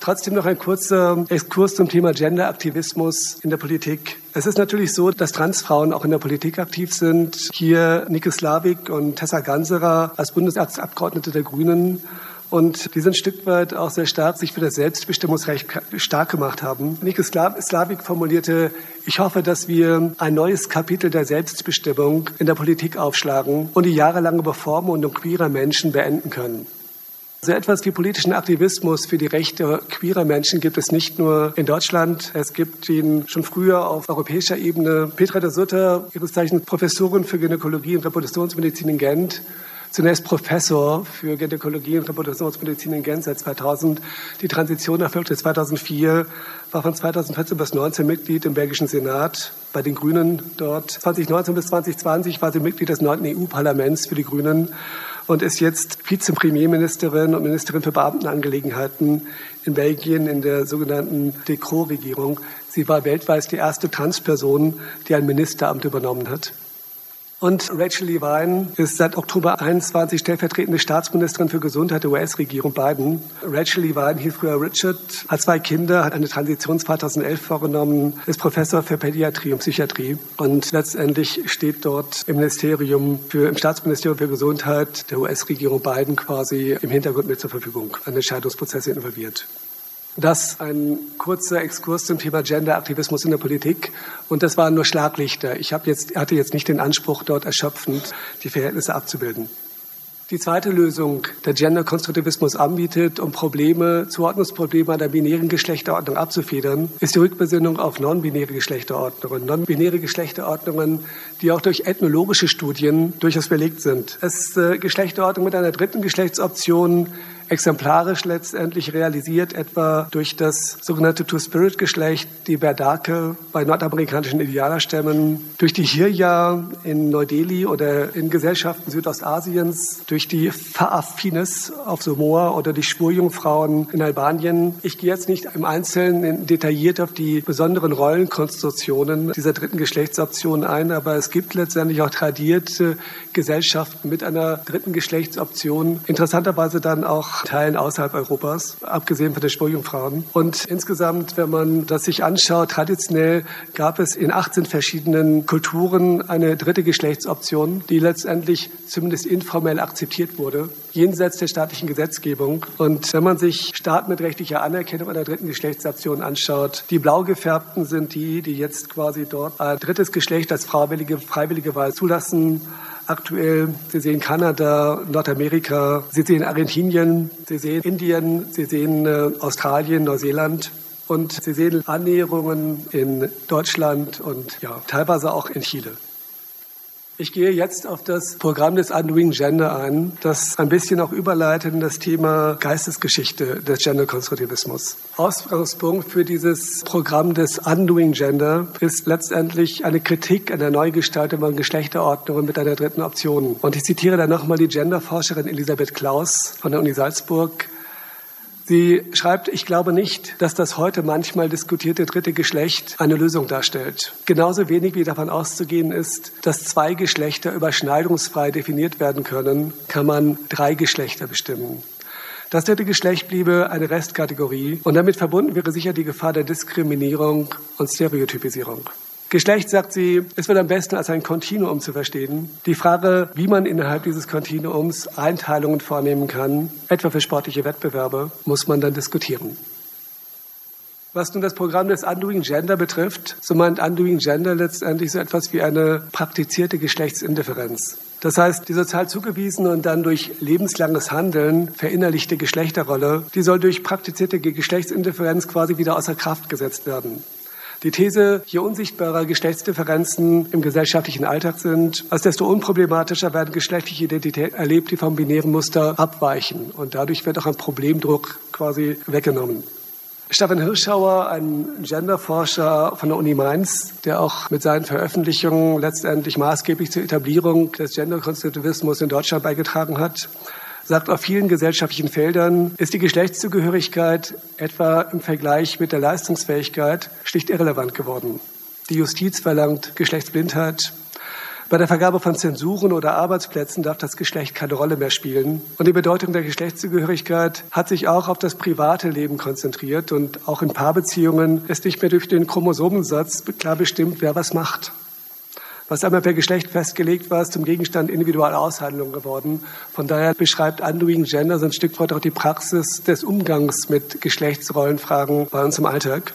Trotzdem noch ein kurzer Exkurs zum Thema Genderaktivismus in der Politik. Es ist natürlich so, dass Transfrauen auch in der Politik aktiv sind. Hier Nike Slavik und Tessa Ganserer als Bundestagsabgeordnete der Grünen. Und die sind ein Stück weit auch sehr stark sich für das Selbstbestimmungsrecht stark gemacht haben. Nike Slavik formulierte, ich hoffe, dass wir ein neues Kapitel der Selbstbestimmung in der Politik aufschlagen und die jahrelange Bevormundung queerer Menschen beenden können. So etwas wie politischen Aktivismus für die Rechte queerer Menschen gibt es nicht nur in Deutschland. Es gibt ihn schon früher auf europäischer Ebene. Petra de Sutter, ihres Zeichens Professorin für Gynäkologie und Reproduktionsmedizin in Gent, zunächst Professor für Gynäkologie und Reproduktionsmedizin in Gent seit 2000. Die Transition erfolgte 2004, war von 2014 bis 2019 Mitglied im belgischen Senat bei den Grünen dort. 2019 bis 2020 war sie Mitglied des neunten EU-Parlaments für die Grünen und ist jetzt Vizepremierministerin und Ministerin für Beamtenangelegenheiten in Belgien in der sogenannten Decro-Regierung. Sie war weltweit die erste Transperson, die ein Ministeramt übernommen hat. Und Rachel Levine ist seit Oktober 21 stellvertretende Staatsministerin für Gesundheit der US-Regierung Biden. Rachel Levine hieß früher Richard, hat zwei Kinder, hat eine Transition 2011 vorgenommen, ist Professor für Pädiatrie und Psychiatrie und letztendlich steht dort im Ministerium für, im Staatsministerium für Gesundheit der US-Regierung Biden quasi im Hintergrund mit zur Verfügung, an Entscheidungsprozesse involviert. Das ein kurzer Exkurs zum Thema Genderaktivismus in der Politik. Und das waren nur Schlaglichter. Ich jetzt, hatte jetzt nicht den Anspruch, dort erschöpfend die Verhältnisse abzubilden. Die zweite Lösung, der Gender-Konstruktivismus anbietet, um Probleme, Zuordnungsprobleme der binären Geschlechterordnung abzufedern, ist die Rückbesinnung auf non-binäre Geschlechterordnungen. Non-binäre Geschlechterordnungen, die auch durch ethnologische Studien durchaus belegt sind. Es ist äh, Geschlechterordnung mit einer dritten Geschlechtsoption, exemplarisch letztendlich realisiert, etwa durch das sogenannte Two-Spirit-Geschlecht, die Berdake bei nordamerikanischen Indianerstämmen, durch die Hirya in Neu-Delhi oder in Gesellschaften Südostasiens, durch die Fa'afines auf Samoa oder die Schwurjungfrauen in Albanien. Ich gehe jetzt nicht im Einzelnen detailliert auf die besonderen Rollenkonstruktionen dieser dritten Geschlechtsoption ein, aber es gibt letztendlich auch tradierte Gesellschaften mit einer dritten Geschlechtsoption. Interessanterweise dann auch Teilen außerhalb Europas, abgesehen von den Schwuljungfrauen. Und insgesamt, wenn man das sich anschaut, traditionell gab es in 18 verschiedenen Kulturen eine dritte Geschlechtsoption, die letztendlich zumindest informell akzeptiert wurde, jenseits der staatlichen Gesetzgebung. Und wenn man sich Staat mit rechtlicher Anerkennung einer dritten Geschlechtsoption anschaut, die blau gefärbten sind die, die jetzt quasi dort ein drittes Geschlecht als freiwillige, freiwillige Wahl zulassen aktuell. Sie sehen Kanada, Nordamerika, Sie sehen Argentinien, Sie sehen Indien, Sie sehen äh, Australien, Neuseeland. Und Sie sehen Annäherungen in Deutschland und ja, teilweise auch in Chile. Ich gehe jetzt auf das Programm des Undoing Gender ein, das ein bisschen auch überleitet in das Thema Geistesgeschichte des Gender-Konstruktivismus. Ausgangspunkt für dieses Programm des Undoing Gender ist letztendlich eine Kritik an der Neugestaltung von Geschlechterordnungen mit einer dritten Option. Und ich zitiere dann nochmal die Genderforscherin Elisabeth Klaus von der Uni Salzburg. Sie schreibt, ich glaube nicht, dass das heute manchmal diskutierte dritte Geschlecht eine Lösung darstellt. Genauso wenig wie davon auszugehen ist, dass zwei Geschlechter überschneidungsfrei definiert werden können, kann man drei Geschlechter bestimmen. Das dritte Geschlecht bliebe eine Restkategorie und damit verbunden wäre sicher die Gefahr der Diskriminierung und Stereotypisierung. Geschlecht, sagt sie, es wird am besten als ein Kontinuum zu verstehen. Die Frage, wie man innerhalb dieses Kontinuums Einteilungen vornehmen kann, etwa für sportliche Wettbewerbe, muss man dann diskutieren. Was nun das Programm des Undoing Gender betrifft, so meint Undoing Gender letztendlich so etwas wie eine praktizierte Geschlechtsindifferenz. Das heißt, die sozial zugewiesene und dann durch lebenslanges Handeln verinnerlichte Geschlechterrolle, die soll durch praktizierte Geschlechtsindifferenz quasi wieder außer Kraft gesetzt werden. Die These, je unsichtbarer Geschlechtsdifferenzen im gesellschaftlichen Alltag sind, als desto unproblematischer werden geschlechtliche Identitäten erlebt, die vom binären Muster abweichen. Und dadurch wird auch ein Problemdruck quasi weggenommen. Stefan Hirschauer, ein Genderforscher von der Uni Mainz, der auch mit seinen Veröffentlichungen letztendlich maßgeblich zur Etablierung des Genderkonstruktivismus in Deutschland beigetragen hat, sagt, auf vielen gesellschaftlichen Feldern ist die Geschlechtszugehörigkeit etwa im Vergleich mit der Leistungsfähigkeit schlicht irrelevant geworden. Die Justiz verlangt Geschlechtsblindheit, bei der Vergabe von Zensuren oder Arbeitsplätzen darf das Geschlecht keine Rolle mehr spielen. Und die Bedeutung der Geschlechtszugehörigkeit hat sich auch auf das private Leben konzentriert. Und auch in Paarbeziehungen ist nicht mehr durch den Chromosomensatz klar bestimmt, wer was macht. Was einmal per Geschlecht festgelegt war, ist zum Gegenstand individueller Aushandlung geworden. Von daher beschreibt Undoing Gender so ein Stück weit auch die Praxis des Umgangs mit Geschlechtsrollenfragen bei uns im Alltag.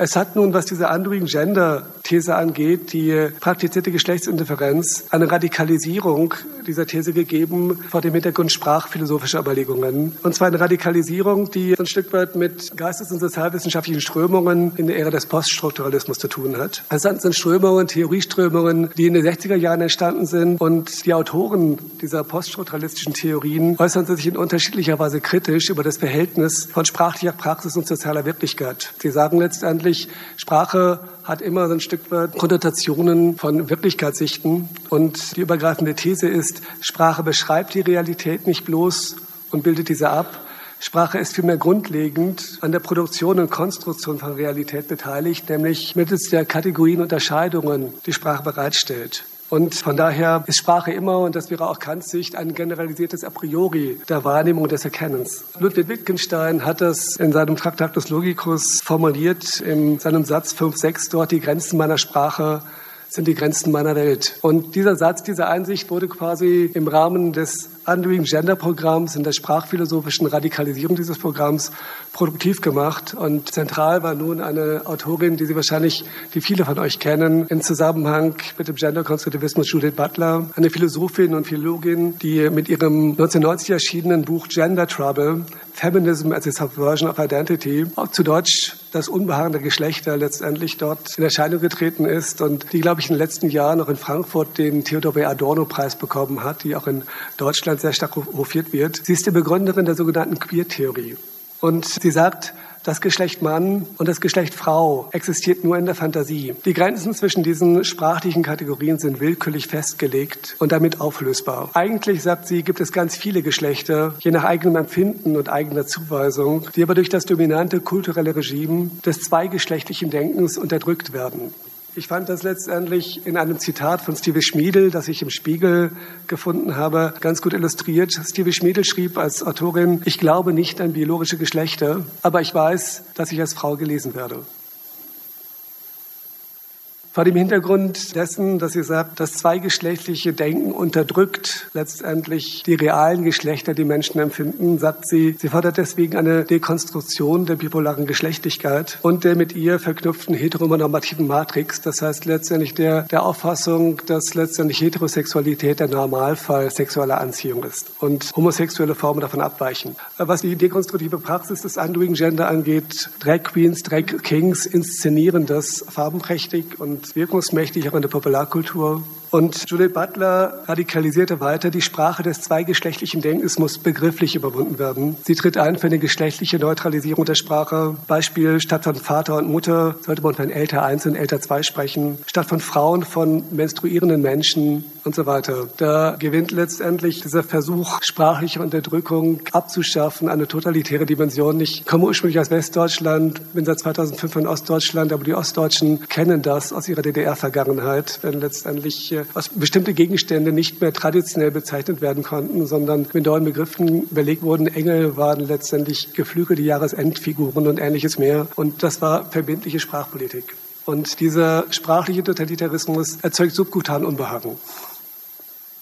Es hat nun, was diese Undoing Gender These angeht, die praktizierte Geschlechtsindifferenz, eine Radikalisierung dieser These gegeben vor dem Hintergrund sprachphilosophischer Überlegungen. Und zwar eine Radikalisierung, die ein Stück weit mit geistes- und sozialwissenschaftlichen Strömungen in der Ära des Poststrukturalismus zu tun hat. Es sind Strömungen, Theorieströmungen, die in den 60er Jahren entstanden sind und die Autoren dieser poststrukturalistischen Theorien äußern sich in unterschiedlicher Weise kritisch über das Verhältnis von sprachlicher Praxis und sozialer Wirklichkeit. Sie sagen letztendlich, Sprache hat immer so ein Stück weit Konnotationen von Wirklichkeitssichten. Und die übergreifende These ist, Sprache beschreibt die Realität nicht bloß und bildet diese ab. Sprache ist vielmehr grundlegend an der Produktion und Konstruktion von Realität beteiligt, nämlich mittels der Kategorien und Unterscheidungen, die Sprache bereitstellt. Und von daher ist Sprache immer, und das wäre auch Kants Sicht, ein generalisiertes A priori der Wahrnehmung des Erkennens. Ludwig Wittgenstein hat das in seinem Traktatus Logicus formuliert, in seinem Satz 5.6 dort, die Grenzen meiner Sprache sind die Grenzen meiner Welt. Und dieser Satz, diese Einsicht wurde quasi im Rahmen des Undoing Gender Programms, in der sprachphilosophischen Radikalisierung dieses Programms produktiv gemacht. Und zentral war nun eine Autorin, die Sie wahrscheinlich, die viele von euch kennen, im Zusammenhang mit dem Gender-Konstruktivismus Judith Butler, eine Philosophin und Philologin, die mit ihrem 1990 erschienenen Buch Gender Trouble Feminism as a Subversion of Identity, auch zu Deutsch das Unbehagen der Geschlechter letztendlich dort in Erscheinung getreten ist und die, glaube ich, in den letzten Jahren noch in Frankfurt den Theodor B. Adorno-Preis bekommen hat, die auch in Deutschland sehr stark hofiert wird. Sie ist die Begründerin der sogenannten Queer-Theorie. Und sie sagt, das Geschlecht Mann und das Geschlecht Frau existiert nur in der Fantasie. Die Grenzen zwischen diesen sprachlichen Kategorien sind willkürlich festgelegt und damit auflösbar. Eigentlich, sagt sie, gibt es ganz viele Geschlechter, je nach eigenem Empfinden und eigener Zuweisung, die aber durch das dominante kulturelle Regime des zweigeschlechtlichen Denkens unterdrückt werden. Ich fand das letztendlich in einem Zitat von Steve Schmiedel, das ich im Spiegel gefunden habe, ganz gut illustriert. Steve Schmiedel schrieb als Autorin, ich glaube nicht an biologische Geschlechter, aber ich weiß, dass ich als Frau gelesen werde. Vor dem Hintergrund dessen, dass sie sagt, das zweigeschlechtliche Denken unterdrückt letztendlich die realen Geschlechter, die Menschen empfinden, sagt sie, sie fordert deswegen eine Dekonstruktion der bipolaren Geschlechtlichkeit und der mit ihr verknüpften heteronormativen Matrix. Das heißt letztendlich der, der Auffassung, dass letztendlich Heterosexualität der Normalfall sexueller Anziehung ist und homosexuelle Formen davon abweichen. Was die dekonstruktive Praxis des Undoing Gender angeht, Drag Queens, Drag Kings inszenieren das farbenprächtig und wirkungsmächtig auch in der Popularkultur. Und Judith Butler radikalisierte weiter, die Sprache des zweigeschlechtlichen Denkens muss begrifflich überwunden werden. Sie tritt ein für eine geschlechtliche Neutralisierung der Sprache. Beispiel, statt von Vater und Mutter sollte man von älter eins und älter zwei sprechen. Statt von Frauen von menstruierenden Menschen und so weiter. Da gewinnt letztendlich dieser Versuch, sprachliche Unterdrückung abzuschaffen, eine totalitäre Dimension. Ich komme ursprünglich aus Westdeutschland, bin seit 2005 in Ostdeutschland, aber die Ostdeutschen kennen das aus ihrer DDR-Vergangenheit, wenn letztendlich Kirche, dass bestimmte Gegenstände nicht mehr traditionell bezeichnet werden konnten, sondern mit neuen Begriffen belegt wurden. Engel waren letztendlich geflügelte Jahresendfiguren und ähnliches mehr. Und das war verbindliche Sprachpolitik. Und dieser sprachliche Totalitarismus erzeugt subkutan Unbehagen.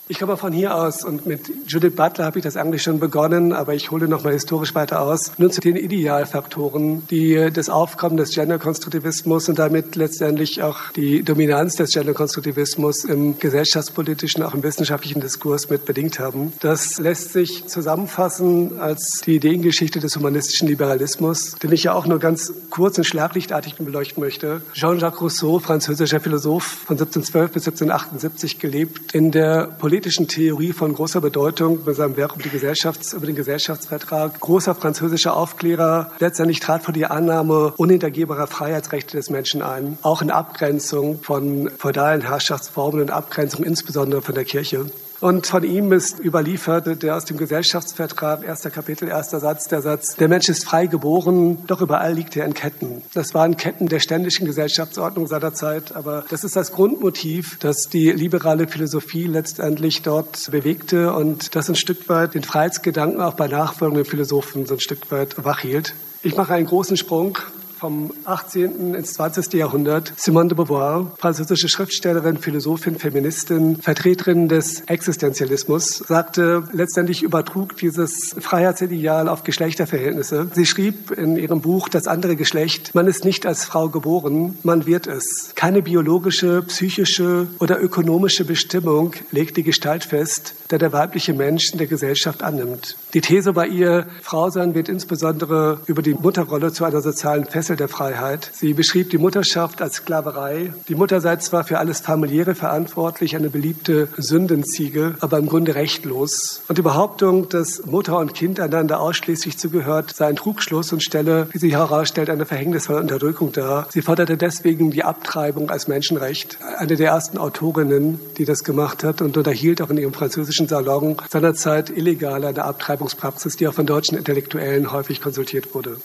Ich komme von hier aus und mit Judith Butler habe ich das eigentlich schon begonnen, aber ich hole noch mal historisch weiter aus. Nun zu den Idealfaktoren, die das Aufkommen des Genderkonstruktivismus und damit letztendlich auch die Dominanz des Genderkonstruktivismus im gesellschaftspolitischen, auch im wissenschaftlichen Diskurs mit bedingt haben. Das lässt sich zusammenfassen als die Ideengeschichte des humanistischen Liberalismus, den ich ja auch nur ganz kurz und schlaglichtartig beleuchten möchte. Jean-Jacques Rousseau, französischer Philosoph von 1712 bis 1778 gelebt, in der Politik politischen Theorie von großer Bedeutung bei seinem Werk über, Gesellschafts-, über den Gesellschaftsvertrag. Großer französischer Aufklärer. Letztendlich trat vor die Annahme unhintergehbarer Freiheitsrechte des Menschen ein. Auch in Abgrenzung von feudalen Herrschaftsformen und Abgrenzung insbesondere von der Kirche. Und von ihm ist überliefert der aus dem Gesellschaftsvertrag, erster Kapitel, erster Satz, der Satz, der Mensch ist frei geboren, doch überall liegt er in Ketten. Das waren Ketten der ständischen Gesellschaftsordnung seiner Zeit, aber das ist das Grundmotiv, das die liberale Philosophie letztendlich dort bewegte und das ein Stück weit den Freiheitsgedanken auch bei nachfolgenden Philosophen so ein Stück weit wachhielt. Ich mache einen großen Sprung vom 18. ins 20. Jahrhundert. Simone de Beauvoir, französische Schriftstellerin, Philosophin, Feministin, Vertreterin des Existenzialismus, sagte, letztendlich übertrug dieses Freiheitsideal auf Geschlechterverhältnisse. Sie schrieb in ihrem Buch Das andere Geschlecht, man ist nicht als Frau geboren, man wird es. Keine biologische, psychische oder ökonomische Bestimmung legt die Gestalt fest, der der weibliche Mensch in der Gesellschaft annimmt. Die These bei ihr, Frau sein wird insbesondere über die Mutterrolle zu einer sozialen Fest Fessel der Freiheit. Sie beschrieb die Mutterschaft als Sklaverei. Die Mutter sei zwar für alles Familiäre verantwortlich, eine beliebte Sündenziege, aber im Grunde rechtlos. Und die Behauptung, dass Mutter und Kind einander ausschließlich zugehört, sei ein Trugschluss und stelle, wie sich herausstellt, eine verhängnisvolle Unterdrückung dar. Sie forderte deswegen die Abtreibung als Menschenrecht. Eine der ersten Autorinnen, die das gemacht hat und unterhielt auch in ihrem französischen Salon seinerzeit illegal eine Abtreibungspraxis, die auch von deutschen Intellektuellen häufig konsultiert wurde.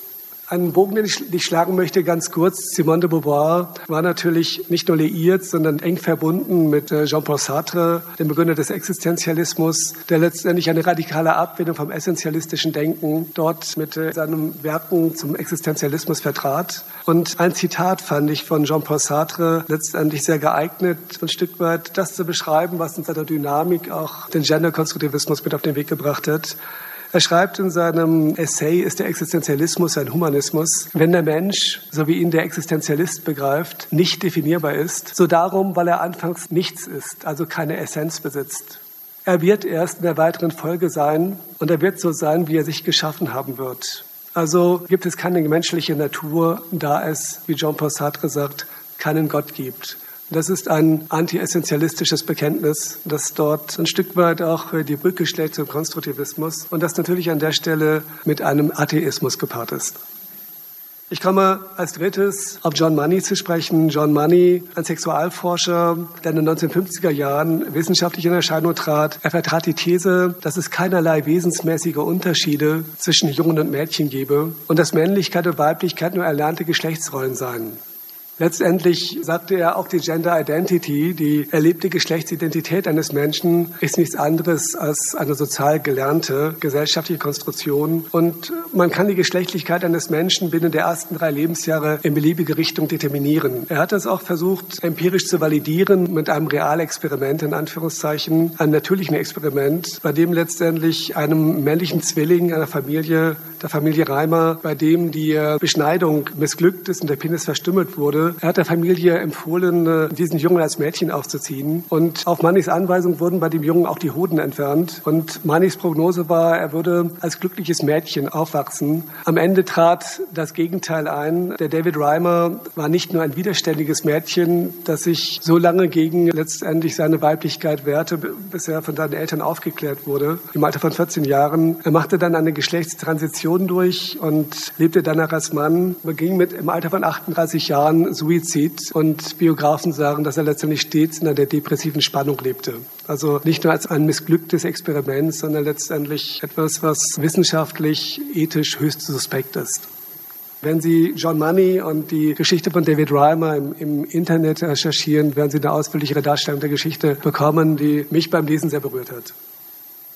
Einen Bogen, den ich, ich schlagen möchte, ganz kurz. Simone de Beauvoir war natürlich nicht nur liiert, sondern eng verbunden mit äh, Jean-Paul Sartre, dem Begründer des Existenzialismus, der letztendlich eine radikale Abwendung vom essentialistischen Denken dort mit äh, seinen Werken zum Existenzialismus vertrat. Und ein Zitat fand ich von Jean-Paul Sartre letztendlich sehr geeignet, ein Stück weit das zu beschreiben, was in seiner Dynamik auch den Genderkonstruktivismus mit auf den Weg gebracht hat. Er schreibt in seinem Essay, ist der Existenzialismus ein Humanismus? Wenn der Mensch, so wie ihn der Existenzialist begreift, nicht definierbar ist, so darum, weil er anfangs nichts ist, also keine Essenz besitzt. Er wird erst in der weiteren Folge sein und er wird so sein, wie er sich geschaffen haben wird. Also gibt es keine menschliche Natur, da es, wie Jean-Paul Sartre sagt, keinen Gott gibt. Das ist ein anti-essentialistisches Bekenntnis, das dort ein Stück weit auch die Brücke schlägt zum Konstruktivismus und das natürlich an der Stelle mit einem Atheismus gepaart ist. Ich komme als drittes auf John Money zu sprechen. John Money, ein Sexualforscher, der in den 1950er Jahren wissenschaftlich in Erscheinung trat. Er vertrat die These, dass es keinerlei wesensmäßige Unterschiede zwischen Jungen und Mädchen gebe und dass Männlichkeit und Weiblichkeit nur erlernte Geschlechtsrollen seien. Letztendlich sagte er auch die Gender Identity, die erlebte Geschlechtsidentität eines Menschen ist nichts anderes als eine sozial gelernte gesellschaftliche Konstruktion. Und man kann die Geschlechtlichkeit eines Menschen binnen der ersten drei Lebensjahre in beliebige Richtung determinieren. Er hat es auch versucht, empirisch zu validieren mit einem Realexperiment, in Anführungszeichen, einem natürlichen Experiment, bei dem letztendlich einem männlichen Zwilling einer Familie, der Familie Reimer, bei dem die Beschneidung missglückt ist und der Penis verstümmelt wurde, er hat der Familie empfohlen, äh, diesen Jungen als Mädchen aufzuziehen. Und auf Mannis Anweisung wurden bei dem Jungen auch die Hoden entfernt. Und Mannis Prognose war, er würde als glückliches Mädchen aufwachsen. Am Ende trat das Gegenteil ein. Der David Reimer war nicht nur ein widerständiges Mädchen, das sich so lange gegen letztendlich seine Weiblichkeit wehrte, bis er von seinen Eltern aufgeklärt wurde, im Alter von 14 Jahren. Er machte dann eine Geschlechtstransition durch und lebte danach als Mann, beging mit im Alter von 38 Jahren Suizid und Biografen sagen, dass er letztendlich stets in einer depressiven Spannung lebte. Also nicht nur als ein missglücktes Experiment, sondern letztendlich etwas, was wissenschaftlich, ethisch höchst suspekt ist. Wenn Sie John Money und die Geschichte von David Reimer im, im Internet recherchieren, werden Sie eine ausführlichere Darstellung der Geschichte bekommen, die mich beim Lesen sehr berührt hat.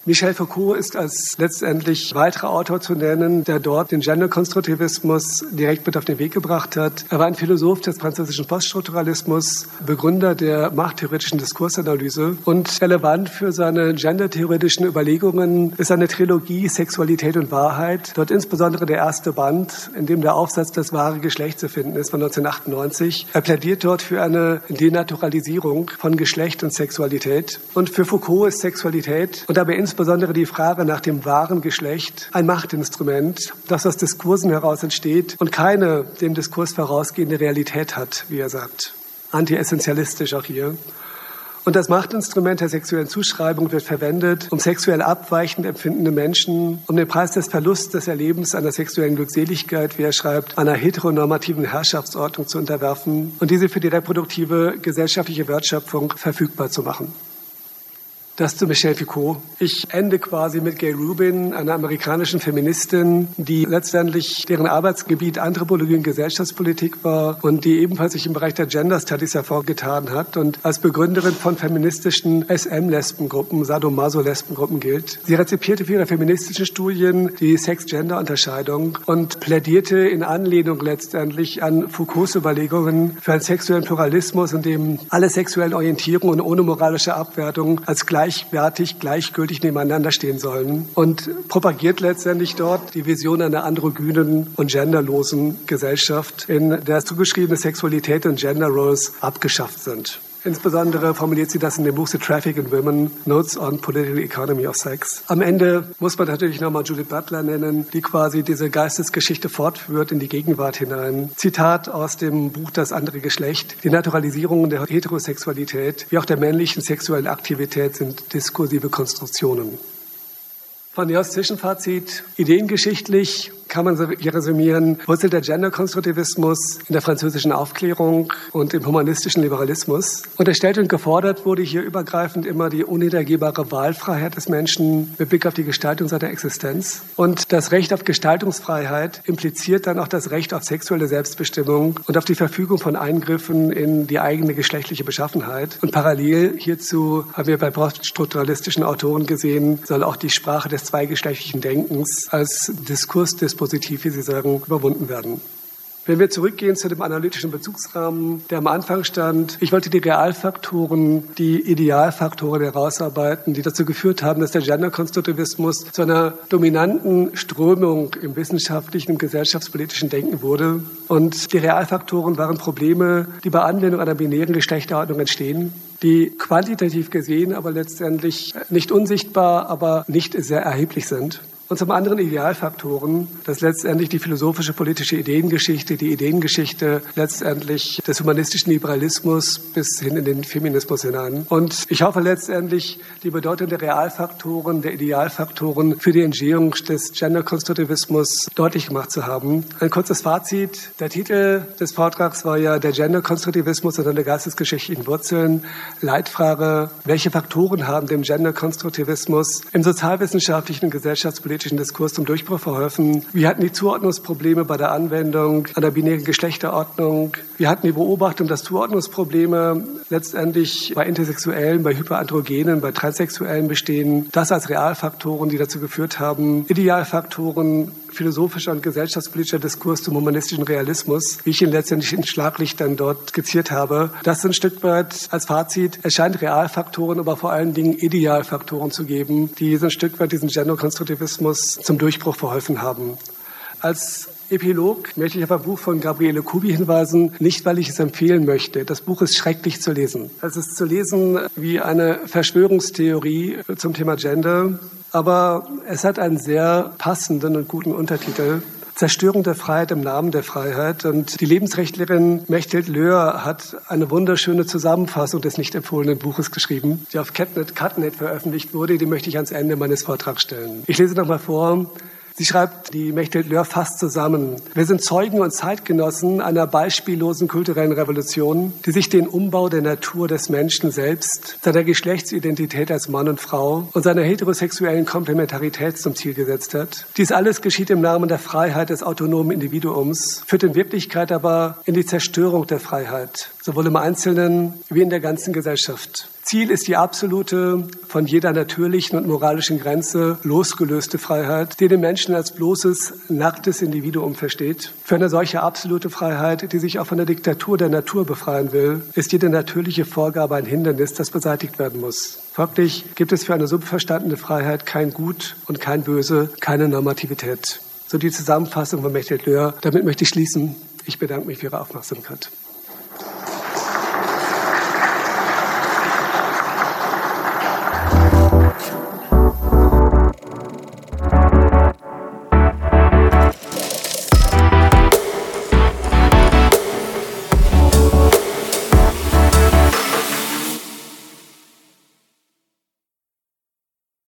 Michel Foucault ist als letztendlich weiterer Autor zu nennen, der dort den Genderkonstruktivismus direkt mit auf den Weg gebracht hat. Er war ein Philosoph des französischen Poststrukturalismus, Begründer der machttheoretischen Diskursanalyse und relevant für seine gendertheoretischen Überlegungen ist seine Trilogie Sexualität und Wahrheit. Dort insbesondere der erste Band, in dem der Aufsatz Das wahre Geschlecht zu finden ist von 1998. Er plädiert dort für eine Denaturalisierung von Geschlecht und Sexualität. Und für Foucault ist Sexualität und dabei insbesondere die Frage nach dem wahren Geschlecht ein Machtinstrument, das aus Diskursen heraus entsteht und keine dem Diskurs vorausgehende Realität hat, wie er sagt. Anti-essentialistisch auch hier. Und das Machtinstrument der sexuellen Zuschreibung wird verwendet, um sexuell abweichend empfindende Menschen, um den Preis des Verlusts des Erlebens einer sexuellen Glückseligkeit, wie er schreibt, einer heteronormativen Herrschaftsordnung zu unterwerfen und diese für die reproduktive gesellschaftliche Wertschöpfung verfügbar zu machen. Das zu Michelle Foucault. Ich ende quasi mit Gay Rubin, einer amerikanischen Feministin, die letztendlich deren Arbeitsgebiet Anthropologie und Gesellschaftspolitik war und die ebenfalls sich im Bereich der Gender Studies hervorgetan hat und als Begründerin von feministischen SM-Lesbengruppen, Sadomaso-Lesbengruppen gilt. Sie rezipierte für ihre feministischen Studien die Sex-Gender-Unterscheidung und plädierte in Anlehnung letztendlich an Foucaults Überlegungen für einen sexuellen Pluralismus, in dem alle sexuellen Orientierungen ohne moralische Abwertung als gleich gleichwertig, gleichgültig nebeneinander stehen sollen und propagiert letztendlich dort die Vision einer androgynen und genderlosen Gesellschaft, in der zugeschriebene Sexualität und Gender Roles abgeschafft sind. Insbesondere formuliert sie das in dem Buch The Traffic in Women, Notes on Political Economy of Sex. Am Ende muss man natürlich nochmal Judith Butler nennen, die quasi diese Geistesgeschichte fortführt in die Gegenwart hinein. Zitat aus dem Buch Das andere Geschlecht. Die Naturalisierung der Heterosexualität wie auch der männlichen sexuellen Aktivität sind diskursive Konstruktionen. Von aus Zwischenfazit. Ideengeschichtlich kann man hier resümieren, wurzelt der Genderkonstruktivismus in der französischen Aufklärung und im humanistischen Liberalismus. Unterstellt und gefordert wurde hier übergreifend immer die unhintergehbare Wahlfreiheit des Menschen mit Blick auf die Gestaltung seiner Existenz. Und das Recht auf Gestaltungsfreiheit impliziert dann auch das Recht auf sexuelle Selbstbestimmung und auf die Verfügung von Eingriffen in die eigene geschlechtliche Beschaffenheit. Und parallel hierzu haben wir bei poststrukturalistischen Autoren gesehen, soll auch die Sprache des zweigeschlechtlichen Denkens als Diskursdispositiv, wie Sie sagen, überwunden werden. Wenn wir zurückgehen zu dem analytischen Bezugsrahmen, der am Anfang stand, ich wollte die Realfaktoren, die Idealfaktoren herausarbeiten, die dazu geführt haben, dass der Genderkonstruktivismus zu einer dominanten Strömung im wissenschaftlichen und gesellschaftspolitischen Denken wurde. Und die Realfaktoren waren Probleme, die bei Anwendung einer binären Geschlechterordnung entstehen, die quantitativ gesehen aber letztendlich nicht unsichtbar, aber nicht sehr erheblich sind und zum anderen Idealfaktoren, dass letztendlich die philosophische politische Ideengeschichte, die Ideengeschichte letztendlich des humanistischen Liberalismus bis hin in den Feminismus hinein. Und ich hoffe letztendlich die Bedeutung der Realfaktoren, der Idealfaktoren für die Entstehung des Genderkonstruktivismus deutlich gemacht zu haben. Ein kurzes Fazit. Der Titel des Vortrags war ja der Genderkonstruktivismus und seine geistesgeschichtlichen Wurzeln. Leitfrage, welche Faktoren haben dem Genderkonstruktivismus im sozialwissenschaftlichen und gesellschaftspolitischen politischen Diskurs zum Durchbruch verholfen. Wir hatten die Zuordnungsprobleme bei der Anwendung einer binären Geschlechterordnung. Wir hatten die Beobachtung, dass Zuordnungsprobleme letztendlich bei Intersexuellen, bei Hyperandrogenen, bei Transsexuellen bestehen. Das als Realfaktoren, die dazu geführt haben, Idealfaktoren philosophischer und gesellschaftspolitischer Diskurs zum humanistischen Realismus, wie ich ihn letztendlich in Schlaglichtern dort skizziert habe. Das ein Stück weit als Fazit. Es scheint Realfaktoren, aber vor allen Dingen Idealfaktoren zu geben, die so ein Stück weit diesen Genderkonstruktivismus zum Durchbruch verholfen haben. Als Epilog möchte ich auf ein Buch von Gabriele Kubi hinweisen, nicht weil ich es empfehlen möchte. Das Buch ist schrecklich zu lesen. Es ist zu lesen wie eine Verschwörungstheorie zum Thema Gender, aber es hat einen sehr passenden und guten Untertitel. Zerstörung der Freiheit im Namen der Freiheit. Und die Lebensrechtlerin Mechthild Löhr hat eine wunderschöne Zusammenfassung des nicht empfohlenen Buches geschrieben, die auf Catnet, Catnet veröffentlicht wurde. Die möchte ich ans Ende meines Vortrags stellen. Ich lese nochmal vor. Sie schreibt die Mechthild Löhr fast zusammen. Wir sind Zeugen und Zeitgenossen einer beispiellosen kulturellen Revolution, die sich den Umbau der Natur des Menschen selbst, seiner Geschlechtsidentität als Mann und Frau und seiner heterosexuellen Komplementarität zum Ziel gesetzt hat. Dies alles geschieht im Namen der Freiheit des autonomen Individuums, führt in Wirklichkeit aber in die Zerstörung der Freiheit, sowohl im Einzelnen wie in der ganzen Gesellschaft. Ziel ist die absolute, von jeder natürlichen und moralischen Grenze losgelöste Freiheit, die den Menschen als bloßes, nacktes Individuum versteht. Für eine solche absolute Freiheit, die sich auch von der Diktatur der Natur befreien will, ist jede natürliche Vorgabe ein Hindernis, das beseitigt werden muss. Folglich gibt es für eine so verstandene Freiheit kein Gut und kein Böse, keine Normativität. So die Zusammenfassung von Mechthild Löhr. Damit möchte ich schließen. Ich bedanke mich für Ihre Aufmerksamkeit.